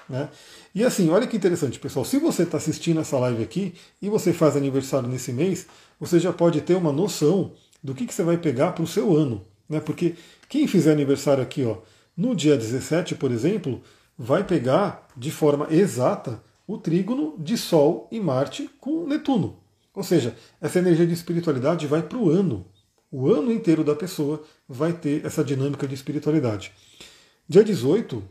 Né? E assim, olha que interessante, pessoal. Se você está assistindo essa live aqui e você faz aniversário nesse mês, você já pode ter uma noção do que, que você vai pegar para o seu ano. Né? Porque quem fizer aniversário aqui, ó, no dia 17, por exemplo, vai pegar de forma exata o trígono de Sol e Marte com Netuno. Ou seja, essa energia de espiritualidade vai para o ano. O ano inteiro da pessoa vai ter essa dinâmica de espiritualidade. Dia 18,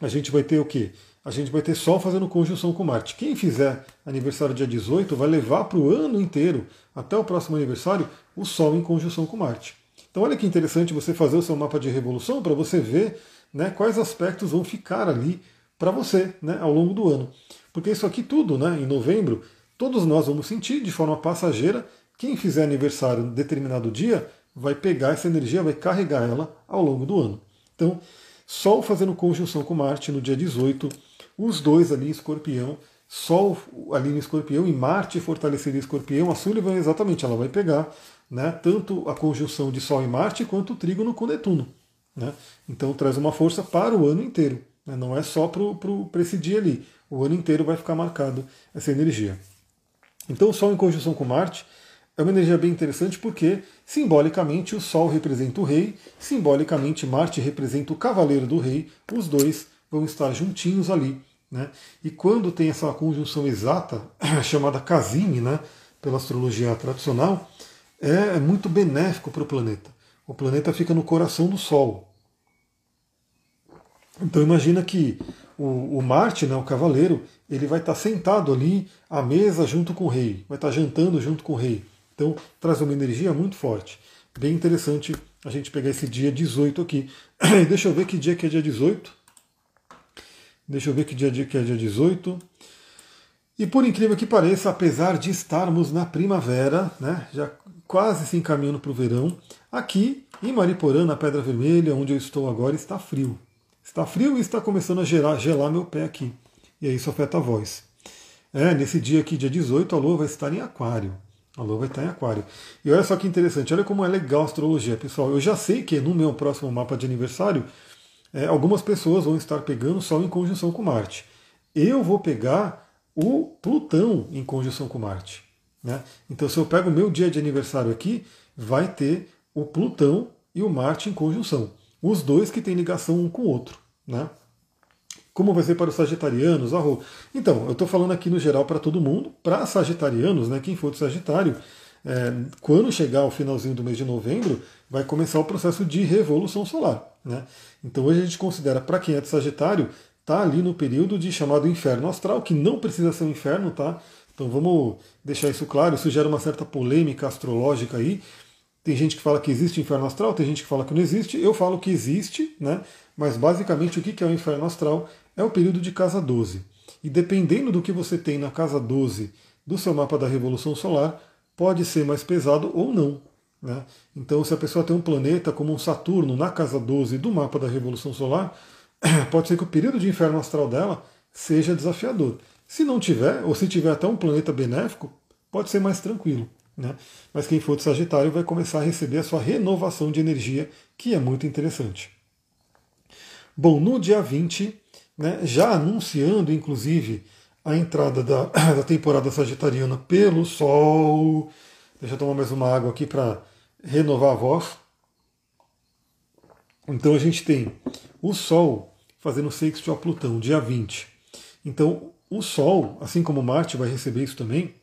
a gente vai ter o quê? A gente vai ter Sol fazendo conjunção com Marte. Quem fizer aniversário dia 18 vai levar para o ano inteiro, até o próximo aniversário, o Sol em conjunção com Marte. Então olha que interessante você fazer o seu mapa de revolução para você ver né, quais aspectos vão ficar ali para você né, ao longo do ano. Porque isso aqui tudo, né, em novembro, todos nós vamos sentir de forma passageira. Quem fizer aniversário em determinado dia vai pegar essa energia, vai carregar ela ao longo do ano. Então, Sol fazendo conjunção com Marte no dia 18, os dois ali em escorpião, Sol ali no escorpião e Marte fortalecido em escorpião, a Sullivan exatamente, ela vai pegar né, tanto a conjunção de Sol e Marte quanto o trígono com Netuno. Né? Então traz uma força para o ano inteiro, né? não é só para esse dia ali, o ano inteiro vai ficar marcado essa energia. Então o Sol em conjunção com Marte é uma energia bem interessante porque, simbolicamente, o Sol representa o rei, simbolicamente, Marte representa o cavaleiro do rei, os dois vão estar juntinhos ali. Né? E quando tem essa conjunção exata, <clears throat> chamada casine, né, pela astrologia tradicional, é, é muito benéfico para o planeta. O planeta fica no coração do Sol. Então imagina que o, o Marte, né, o cavaleiro, ele vai estar sentado ali à mesa junto com o rei, vai estar jantando junto com o rei. Então traz uma energia muito forte. Bem interessante a gente pegar esse dia 18 aqui. <clears throat> Deixa eu ver que dia que é dia 18. Deixa eu ver que dia que é dia 18. E por incrível que pareça, apesar de estarmos na primavera, né, já quase se encaminhando para o verão, aqui em Mariporã, na Pedra Vermelha, onde eu estou agora, está frio. Está frio e está começando a gelar, gelar meu pé aqui. E aí isso afeta a voz. É, nesse dia aqui, dia 18, a Lua vai estar em Aquário. A Lua vai estar em Aquário. E olha só que interessante, olha como é legal a astrologia, pessoal. Eu já sei que no meu próximo mapa de aniversário, é, algumas pessoas vão estar pegando Sol em conjunção com Marte. Eu vou pegar o Plutão em conjunção com Marte. Né? Então, se eu pego o meu dia de aniversário aqui, vai ter o Plutão e o Marte em conjunção. Os dois que têm ligação um com o outro. Né? Como vai ser para os sagitarianos? Ah, então, eu estou falando aqui no geral para todo mundo. Para sagitarianos, né, quem for do Sagitário, é, quando chegar o finalzinho do mês de novembro, vai começar o processo de revolução solar. Né? Então hoje a gente considera, para quem é de Sagitário, está ali no período de chamado inferno astral, que não precisa ser um inferno, tá? Então vamos deixar isso claro, isso gera uma certa polêmica astrológica aí. Tem gente que fala que existe inferno astral, tem gente que fala que não existe. Eu falo que existe, né? Mas basicamente o que é o inferno astral? é o período de casa 12. E dependendo do que você tem na casa 12 do seu mapa da Revolução Solar, pode ser mais pesado ou não. Né? Então, se a pessoa tem um planeta como um Saturno na casa 12 do mapa da Revolução Solar, <clears throat> pode ser que o período de inferno astral dela seja desafiador. Se não tiver, ou se tiver até um planeta benéfico, pode ser mais tranquilo. Né? Mas quem for de Sagitário vai começar a receber a sua renovação de energia, que é muito interessante. Bom, no dia 20, né, já anunciando, inclusive, a entrada da, <coughs> da temporada sagitariana pelo Sol. Deixa eu tomar mais uma água aqui para renovar a voz. Então a gente tem o Sol fazendo sexto a Plutão, dia 20. Então o Sol, assim como Marte vai receber isso também,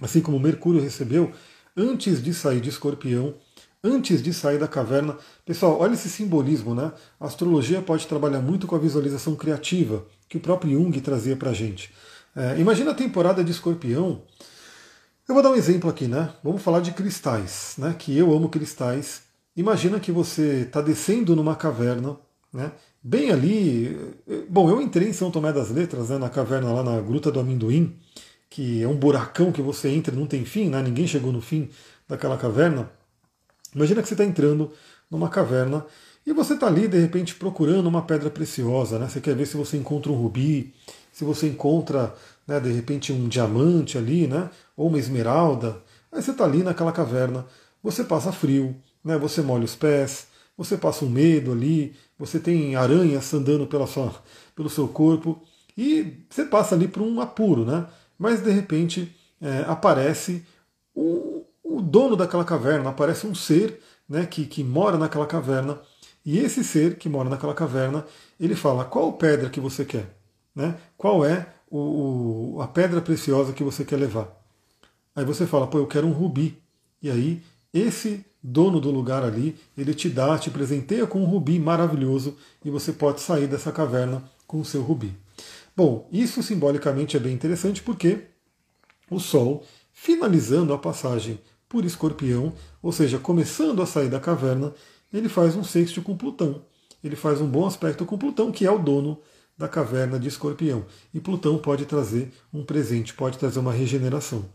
assim como Mercúrio recebeu, antes de sair de Escorpião, antes de sair da caverna. Pessoal, olha esse simbolismo, né? A astrologia pode trabalhar muito com a visualização criativa que o próprio Jung trazia para a gente. É, imagina a temporada de Escorpião. Eu vou dar um exemplo aqui, né? Vamos falar de cristais, né? Que eu amo cristais. Imagina que você está descendo numa caverna, né? Bem ali. Bom, eu entrei em São Tomé das Letras, né? Na caverna lá na Gruta do Amendoim, que é um buracão que você entra e não tem fim, né? Ninguém chegou no fim daquela caverna. Imagina que você está entrando numa caverna e você está ali, de repente, procurando uma pedra preciosa. Né? Você quer ver se você encontra um rubi, se você encontra, né, de repente, um diamante ali, né? ou uma esmeralda. Aí você está ali naquela caverna, você passa frio, né? você molha os pés, você passa um medo ali, você tem aranhas andando pela sua, pelo seu corpo e você passa ali por um apuro, né? Mas de repente é, aparece um, o dono daquela caverna, aparece um ser né, que, que mora naquela caverna, e esse ser que mora naquela caverna, ele fala qual pedra que você quer, né? qual é o, o, a pedra preciosa que você quer levar. Aí você fala, pô, eu quero um rubi. E aí, esse dono do lugar ali, ele te dá, te presenteia com um rubi maravilhoso e você pode sair dessa caverna com o seu rubi. Bom, isso simbolicamente é bem interessante porque o Sol, finalizando a passagem por Escorpião, ou seja, começando a sair da caverna, ele faz um sexto com Plutão. Ele faz um bom aspecto com Plutão, que é o dono da caverna de Escorpião. E Plutão pode trazer um presente, pode trazer uma regeneração.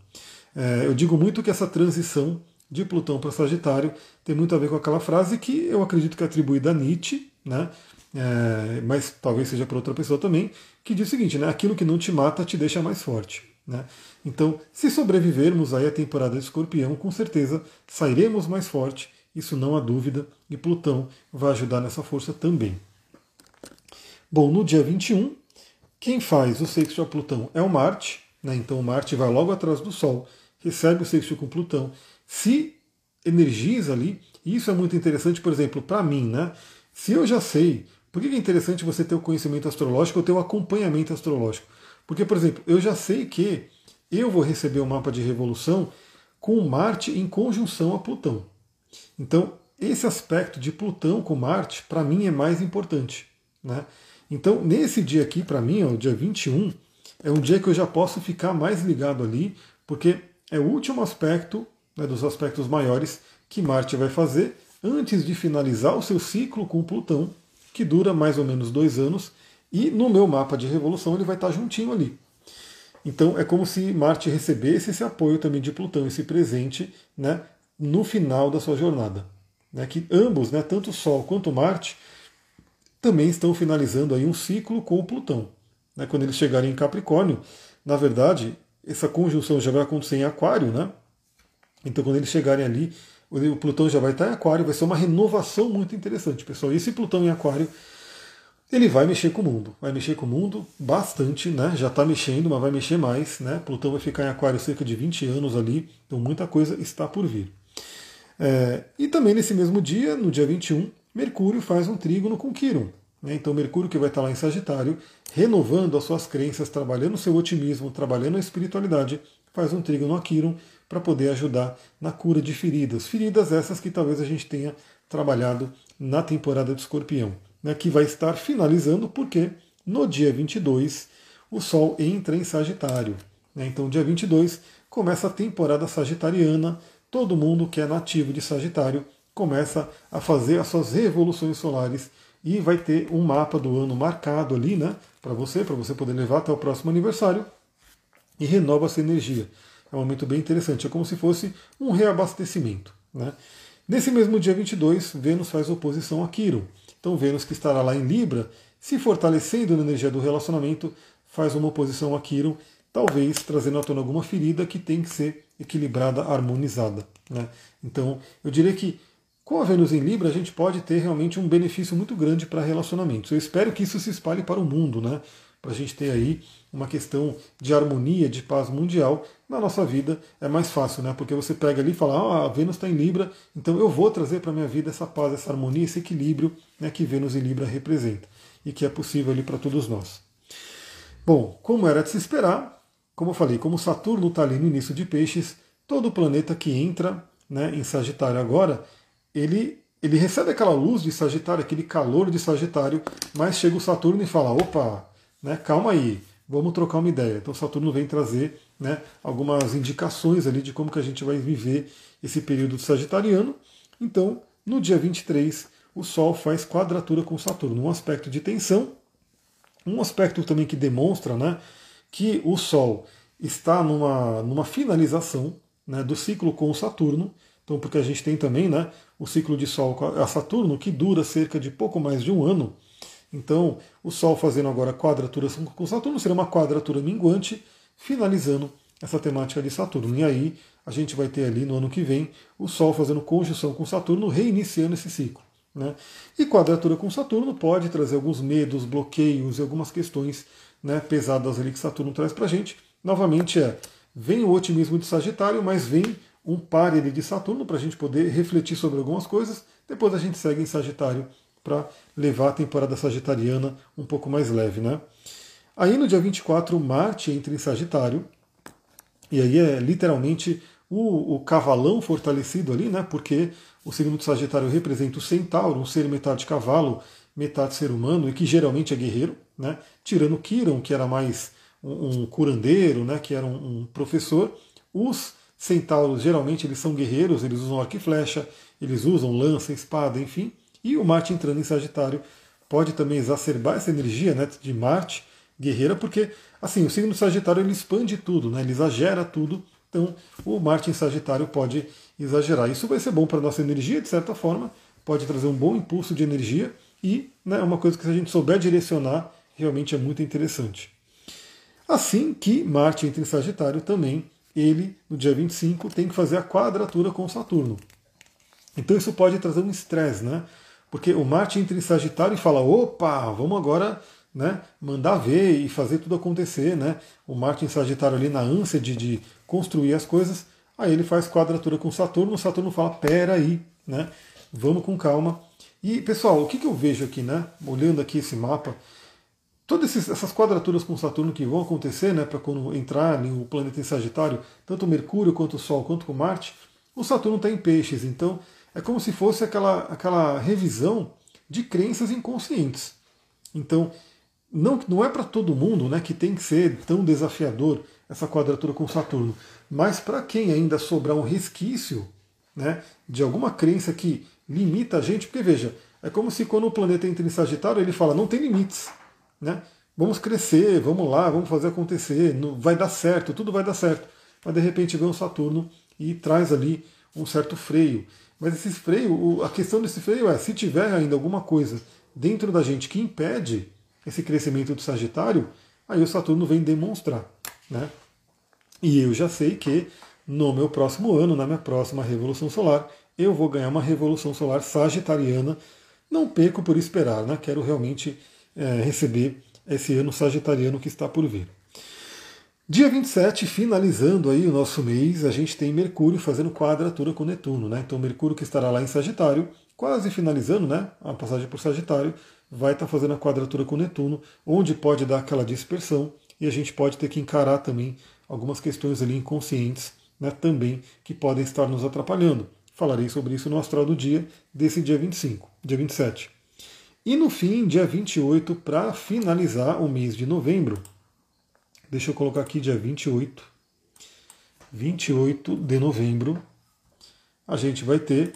É, eu digo muito que essa transição de Plutão para Sagitário tem muito a ver com aquela frase que eu acredito que é atribuída a Nietzsche, né? É, mas talvez seja para outra pessoa também, que diz o seguinte: né? aquilo que não te mata te deixa mais forte. Né? Então, se sobrevivermos aí à temporada de escorpião, com certeza sairemos mais forte, isso não há dúvida, e Plutão vai ajudar nessa força também. Bom, no dia 21, quem faz o sexto a Plutão é o Marte, né? então o Marte vai logo atrás do Sol, recebe o sexto com Plutão, se energiza ali, e isso é muito interessante, por exemplo, para mim, né? Se eu já sei, por que é interessante você ter o conhecimento astrológico ou ter o acompanhamento astrológico? Porque, por exemplo, eu já sei que eu vou receber o um mapa de revolução com Marte em conjunção a Plutão. Então, esse aspecto de Plutão com Marte, para mim, é mais importante. Né? Então, nesse dia aqui, para mim, o dia 21, é um dia que eu já posso ficar mais ligado ali, porque é o último aspecto, né, dos aspectos maiores, que Marte vai fazer antes de finalizar o seu ciclo com Plutão, que dura mais ou menos dois anos, e no meu mapa de revolução ele vai estar juntinho ali. Então é como se Marte recebesse esse apoio também de Plutão, esse presente, né, no final da sua jornada. Né, que ambos, né, tanto o Sol quanto Marte, também estão finalizando aí um ciclo com o Plutão. né, quando eles chegarem em Capricórnio, na verdade, essa conjunção já vai acontecer em Aquário, né? Então, quando eles chegarem ali, o Plutão já vai estar em Aquário, vai ser uma renovação muito interessante, pessoal. Esse Plutão em Aquário, ele vai mexer com o mundo, vai mexer com o mundo bastante, né? Já está mexendo, mas vai mexer mais, né? Plutão vai ficar em Aquário cerca de 20 anos ali, então muita coisa está por vir. É, e também nesse mesmo dia, no dia 21, Mercúrio faz um trígono com Quiron. Né? Então, Mercúrio que vai estar lá em Sagitário, renovando as suas crenças, trabalhando o seu otimismo, trabalhando a espiritualidade, faz um trígono a Quiron para poder ajudar na cura de feridas. Feridas essas que talvez a gente tenha trabalhado na temporada de Escorpião, né? que vai estar finalizando porque no dia 22 o Sol entra em Sagitário. Né? Então, dia 22 começa a temporada sagitariana, todo mundo que é nativo de Sagitário começa a fazer as suas revoluções solares e vai ter um mapa do ano marcado ali, né, para você, para você poder levar até o próximo aniversário e renova essa energia. É um momento bem interessante, é como se fosse um reabastecimento. Né? Nesse mesmo dia 22, Vênus faz oposição a Quirón. Então, Vênus, que estará lá em Libra, se fortalecendo na energia do relacionamento, faz uma oposição a Quirón, talvez trazendo à tona alguma ferida que tem que ser equilibrada, harmonizada. Né? Então, eu diria que com a Vênus em Libra, a gente pode ter realmente um benefício muito grande para relacionamentos. Eu espero que isso se espalhe para o mundo, né? Para a gente ter aí uma questão de harmonia, de paz mundial na nossa vida é mais fácil, né? Porque você pega ali e fala, ah, a Vênus está em Libra, então eu vou trazer para a minha vida essa paz, essa harmonia, esse equilíbrio né, que Vênus em Libra representa e que é possível ali para todos nós. Bom, como era de se esperar, como eu falei, como Saturno está ali no início de Peixes, todo planeta que entra né, em Sagitário agora ele, ele recebe aquela luz de Sagitário, aquele calor de Sagitário, mas chega o Saturno e fala: opa, né, calma aí, vamos trocar uma ideia. Então Saturno vem trazer né, algumas indicações ali de como que a gente vai viver esse período sagitariano. Então, no dia 23, o Sol faz quadratura com Saturno, um aspecto de tensão, um aspecto também que demonstra né, que o Sol está numa, numa finalização né, do ciclo com o Saturno. Então, porque a gente tem também né, o ciclo de Sol a Saturno, que dura cerca de pouco mais de um ano. Então, o Sol fazendo agora quadratura com Saturno seria uma quadratura minguante, finalizando essa temática de Saturno. E aí a gente vai ter ali no ano que vem o Sol fazendo conjunção com Saturno, reiniciando esse ciclo. Né? E quadratura com Saturno pode trazer alguns medos, bloqueios e algumas questões né, pesadas ali que Saturno traz para a gente. Novamente é, vem o otimismo de Sagitário, mas vem um par de Saturno para a gente poder refletir sobre algumas coisas. Depois a gente segue em Sagitário para levar a temporada sagitariana um pouco mais leve. Né? Aí no dia 24, Marte entra em Sagitário, e aí é literalmente o, o cavalão fortalecido ali, né? porque o signo de Sagitário representa o centauro, um ser metade cavalo, metade ser humano, e que geralmente é guerreiro, né? tirando Kiron, que era mais um, um curandeiro, né? que era um, um professor, os Centauros geralmente eles são guerreiros, eles usam arco e flecha, eles usam lança, espada, enfim. E o Marte entrando em Sagitário pode também exacerbar essa energia né, de Marte guerreira, porque assim o signo Sagitário ele expande tudo, né, ele exagera tudo. Então o Marte em Sagitário pode exagerar. Isso vai ser bom para a nossa energia, de certa forma, pode trazer um bom impulso de energia e né, uma coisa que se a gente souber direcionar, realmente é muito interessante. Assim que Marte entra em Sagitário também ele, no dia 25, tem que fazer a quadratura com Saturno. Então isso pode trazer um estresse, né? Porque o Marte entra em Sagitário e fala: opa, vamos agora né, mandar ver e fazer tudo acontecer. Né? O Marte em Sagitário ali na ânsia de, de construir as coisas. Aí ele faz quadratura com Saturno, Saturno fala: pera aí, né? vamos com calma. E pessoal, o que, que eu vejo aqui, né? Olhando aqui esse mapa, Todas essas quadraturas com Saturno que vão acontecer, né, para quando entrar o planeta em Sagitário, tanto Mercúrio quanto o Sol quanto o Marte, o Saturno está em Peixes. Então é como se fosse aquela, aquela revisão de crenças inconscientes. Então não, não é para todo mundo né, que tem que ser tão desafiador essa quadratura com Saturno, mas para quem ainda sobrar um resquício né, de alguma crença que limita a gente, porque veja, é como se quando o planeta entra em Sagitário ele fala não tem limites. Né? Vamos crescer, vamos lá, vamos fazer acontecer, vai dar certo, tudo vai dar certo. Mas de repente vem o Saturno e traz ali um certo freio. Mas esse freio, a questão desse freio é, se tiver ainda alguma coisa dentro da gente que impede esse crescimento do Sagitário, Aí o Saturno vem demonstrar. Né? E eu já sei que no meu próximo ano, na minha próxima revolução solar, eu vou ganhar uma revolução solar sagitariana. Não perco por esperar, né? quero realmente é, receber esse ano sagitariano que está por vir. Dia 27, finalizando aí o nosso mês, a gente tem Mercúrio fazendo quadratura com Netuno, né? Então Mercúrio que estará lá em Sagitário, quase finalizando, né? A passagem por Sagitário, vai estar fazendo a quadratura com Netuno, onde pode dar aquela dispersão e a gente pode ter que encarar também algumas questões ali inconscientes, né? Também que podem estar nos atrapalhando. Falarei sobre isso no astral do dia desse dia 25, dia 27. E no fim, dia 28, para finalizar o mês de novembro, deixa eu colocar aqui dia 28, 28 de novembro, a gente vai ter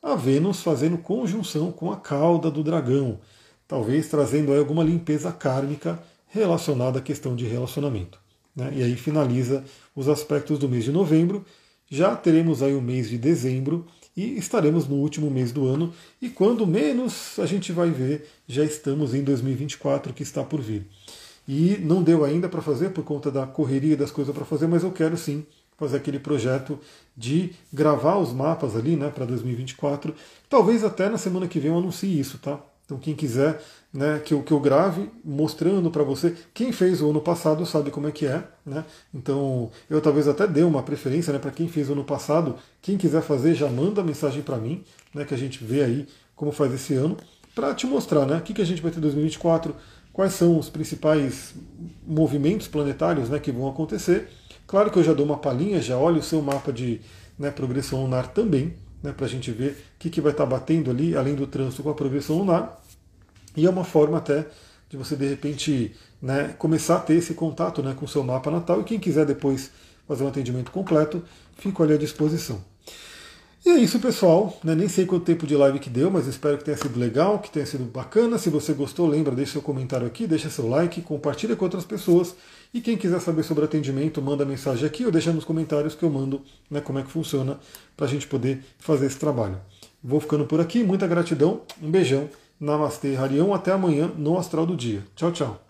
a Vênus fazendo conjunção com a cauda do dragão, talvez trazendo aí alguma limpeza kármica relacionada à questão de relacionamento. Né? E aí finaliza os aspectos do mês de novembro. Já teremos aí o mês de dezembro e estaremos no último mês do ano. E quando menos a gente vai ver, já estamos em 2024 que está por vir. E não deu ainda para fazer por conta da correria das coisas para fazer, mas eu quero sim fazer aquele projeto de gravar os mapas ali, né, para 2024. Talvez até na semana que vem eu anuncie isso, tá? Então quem quiser né, que, eu, que eu grave mostrando para você. Quem fez o ano passado sabe como é que é. Né? Então eu talvez até dê uma preferência né, para quem fez o ano passado. Quem quiser fazer já manda mensagem para mim, né, que a gente vê aí como faz esse ano, para te mostrar né, o que, que a gente vai ter em 2024, quais são os principais movimentos planetários né, que vão acontecer. Claro que eu já dou uma palhinha, já olho o seu mapa de né, progressão lunar também, né, para a gente ver o que, que vai estar tá batendo ali, além do trânsito com a progressão lunar. E é uma forma até de você, de repente, né, começar a ter esse contato né, com o seu mapa natal. E quem quiser depois fazer um atendimento completo, fico ali à disposição. E é isso, pessoal. Né, nem sei quanto tempo de live que deu, mas espero que tenha sido legal, que tenha sido bacana. Se você gostou, lembra, deixa seu comentário aqui, deixa seu like, compartilha com outras pessoas. E quem quiser saber sobre atendimento, manda mensagem aqui ou deixa nos comentários que eu mando né, como é que funciona para a gente poder fazer esse trabalho. Vou ficando por aqui, muita gratidão, um beijão Namastê, Harion. Até amanhã no Astral do Dia. Tchau, tchau.